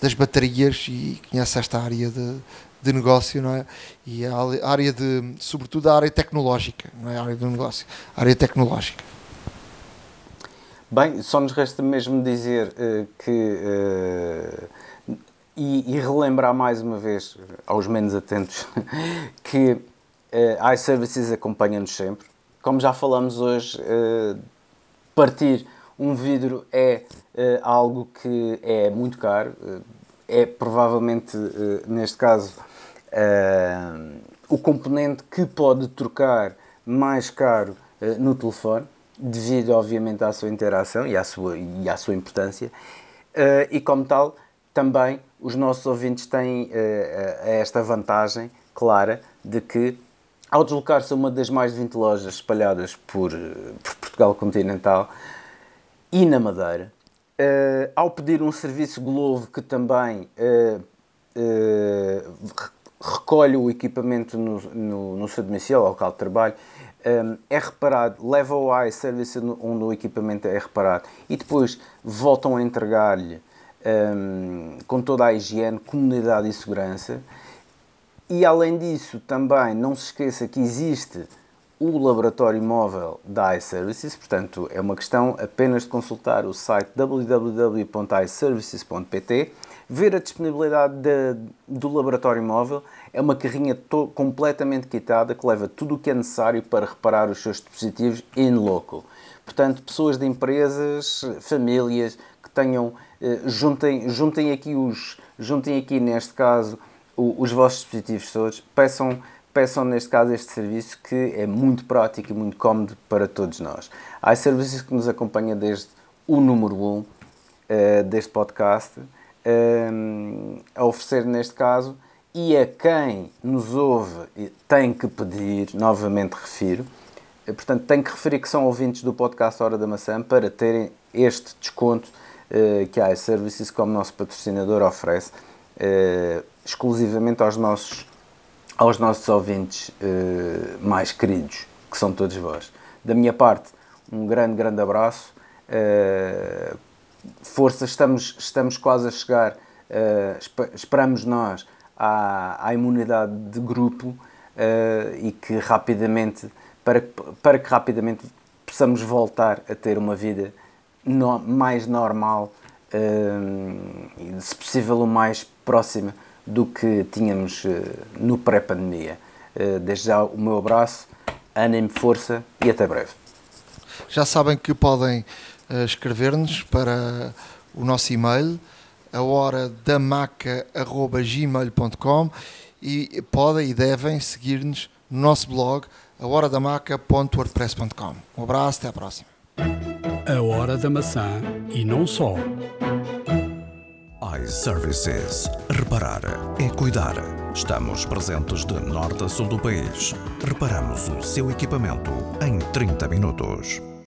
das baterias e conhece esta área de, de negócio, não é? E a área de, sobretudo a área tecnológica, não é a área do negócio, a área tecnológica. Bem, só nos resta mesmo dizer uh, que. Uh, e, e, relembrar mais uma vez aos menos atentos que uh, iServices acompanha-nos sempre. Como já falamos hoje, uh, partir um vidro é algo que é muito caro, é provavelmente, neste caso, o componente que pode trocar mais caro no telefone devido obviamente à sua interação e à sua, e à sua importância, uh, e como tal, também os nossos ouvintes têm uh, esta vantagem clara de que, ao deslocar-se a uma das mais de 20 lojas espalhadas por, por Portugal continental e na Madeira, uh, ao pedir um serviço Glovo que também recolhe o equipamento no, no, no seu domicílio, ao local de trabalho, um, é reparado, leva ao iService onde o equipamento é reparado e depois voltam a entregar-lhe um, com toda a higiene, comunidade e segurança. E além disso, também não se esqueça que existe o laboratório móvel da iServices, portanto é uma questão apenas de consultar o site www.iservices.pt, ver a disponibilidade de, do laboratório móvel é uma carrinha completamente quitada que leva tudo o que é necessário para reparar os seus dispositivos in loco. Portanto, pessoas de empresas, famílias que tenham, eh, juntem, juntem aqui os, juntem aqui neste caso os vossos dispositivos todos, peçam, peçam neste caso este serviço que é muito prático e muito cómodo para todos nós. Há serviços que nos acompanha desde o número 1 um, uh, deste podcast, uh, a oferecer neste caso e a quem nos ouve tem que pedir, novamente refiro, eh, portanto, tem que referir que são ouvintes do podcast Hora da Maçã para terem este desconto uh, que a iServices, como nosso patrocinador, oferece uh, exclusivamente aos nossos, aos nossos ouvintes uh, mais queridos, que são todos vós. Da minha parte, um grande, grande abraço. força, estamos, estamos quase a chegar, esperamos nós à, à imunidade de grupo uh, e que rapidamente, para, para que rapidamente possamos voltar a ter uma vida no, mais normal, uh, se possível o mais próxima do que tínhamos uh, no pré-pandemia. desde já o meu abraço, anem-me força e até breve. Já sabem que podem escrever-nos para o nosso e-mail, a hora da maca.gmail.com e podem e devem seguir-nos no nosso blog, a hora da maca.wordpress.com. Um abraço, até à próxima. A hora da maçã e não só iServices. Reparar é cuidar. Estamos presentes de norte a sul do país. Reparamos o seu equipamento em 30 minutos.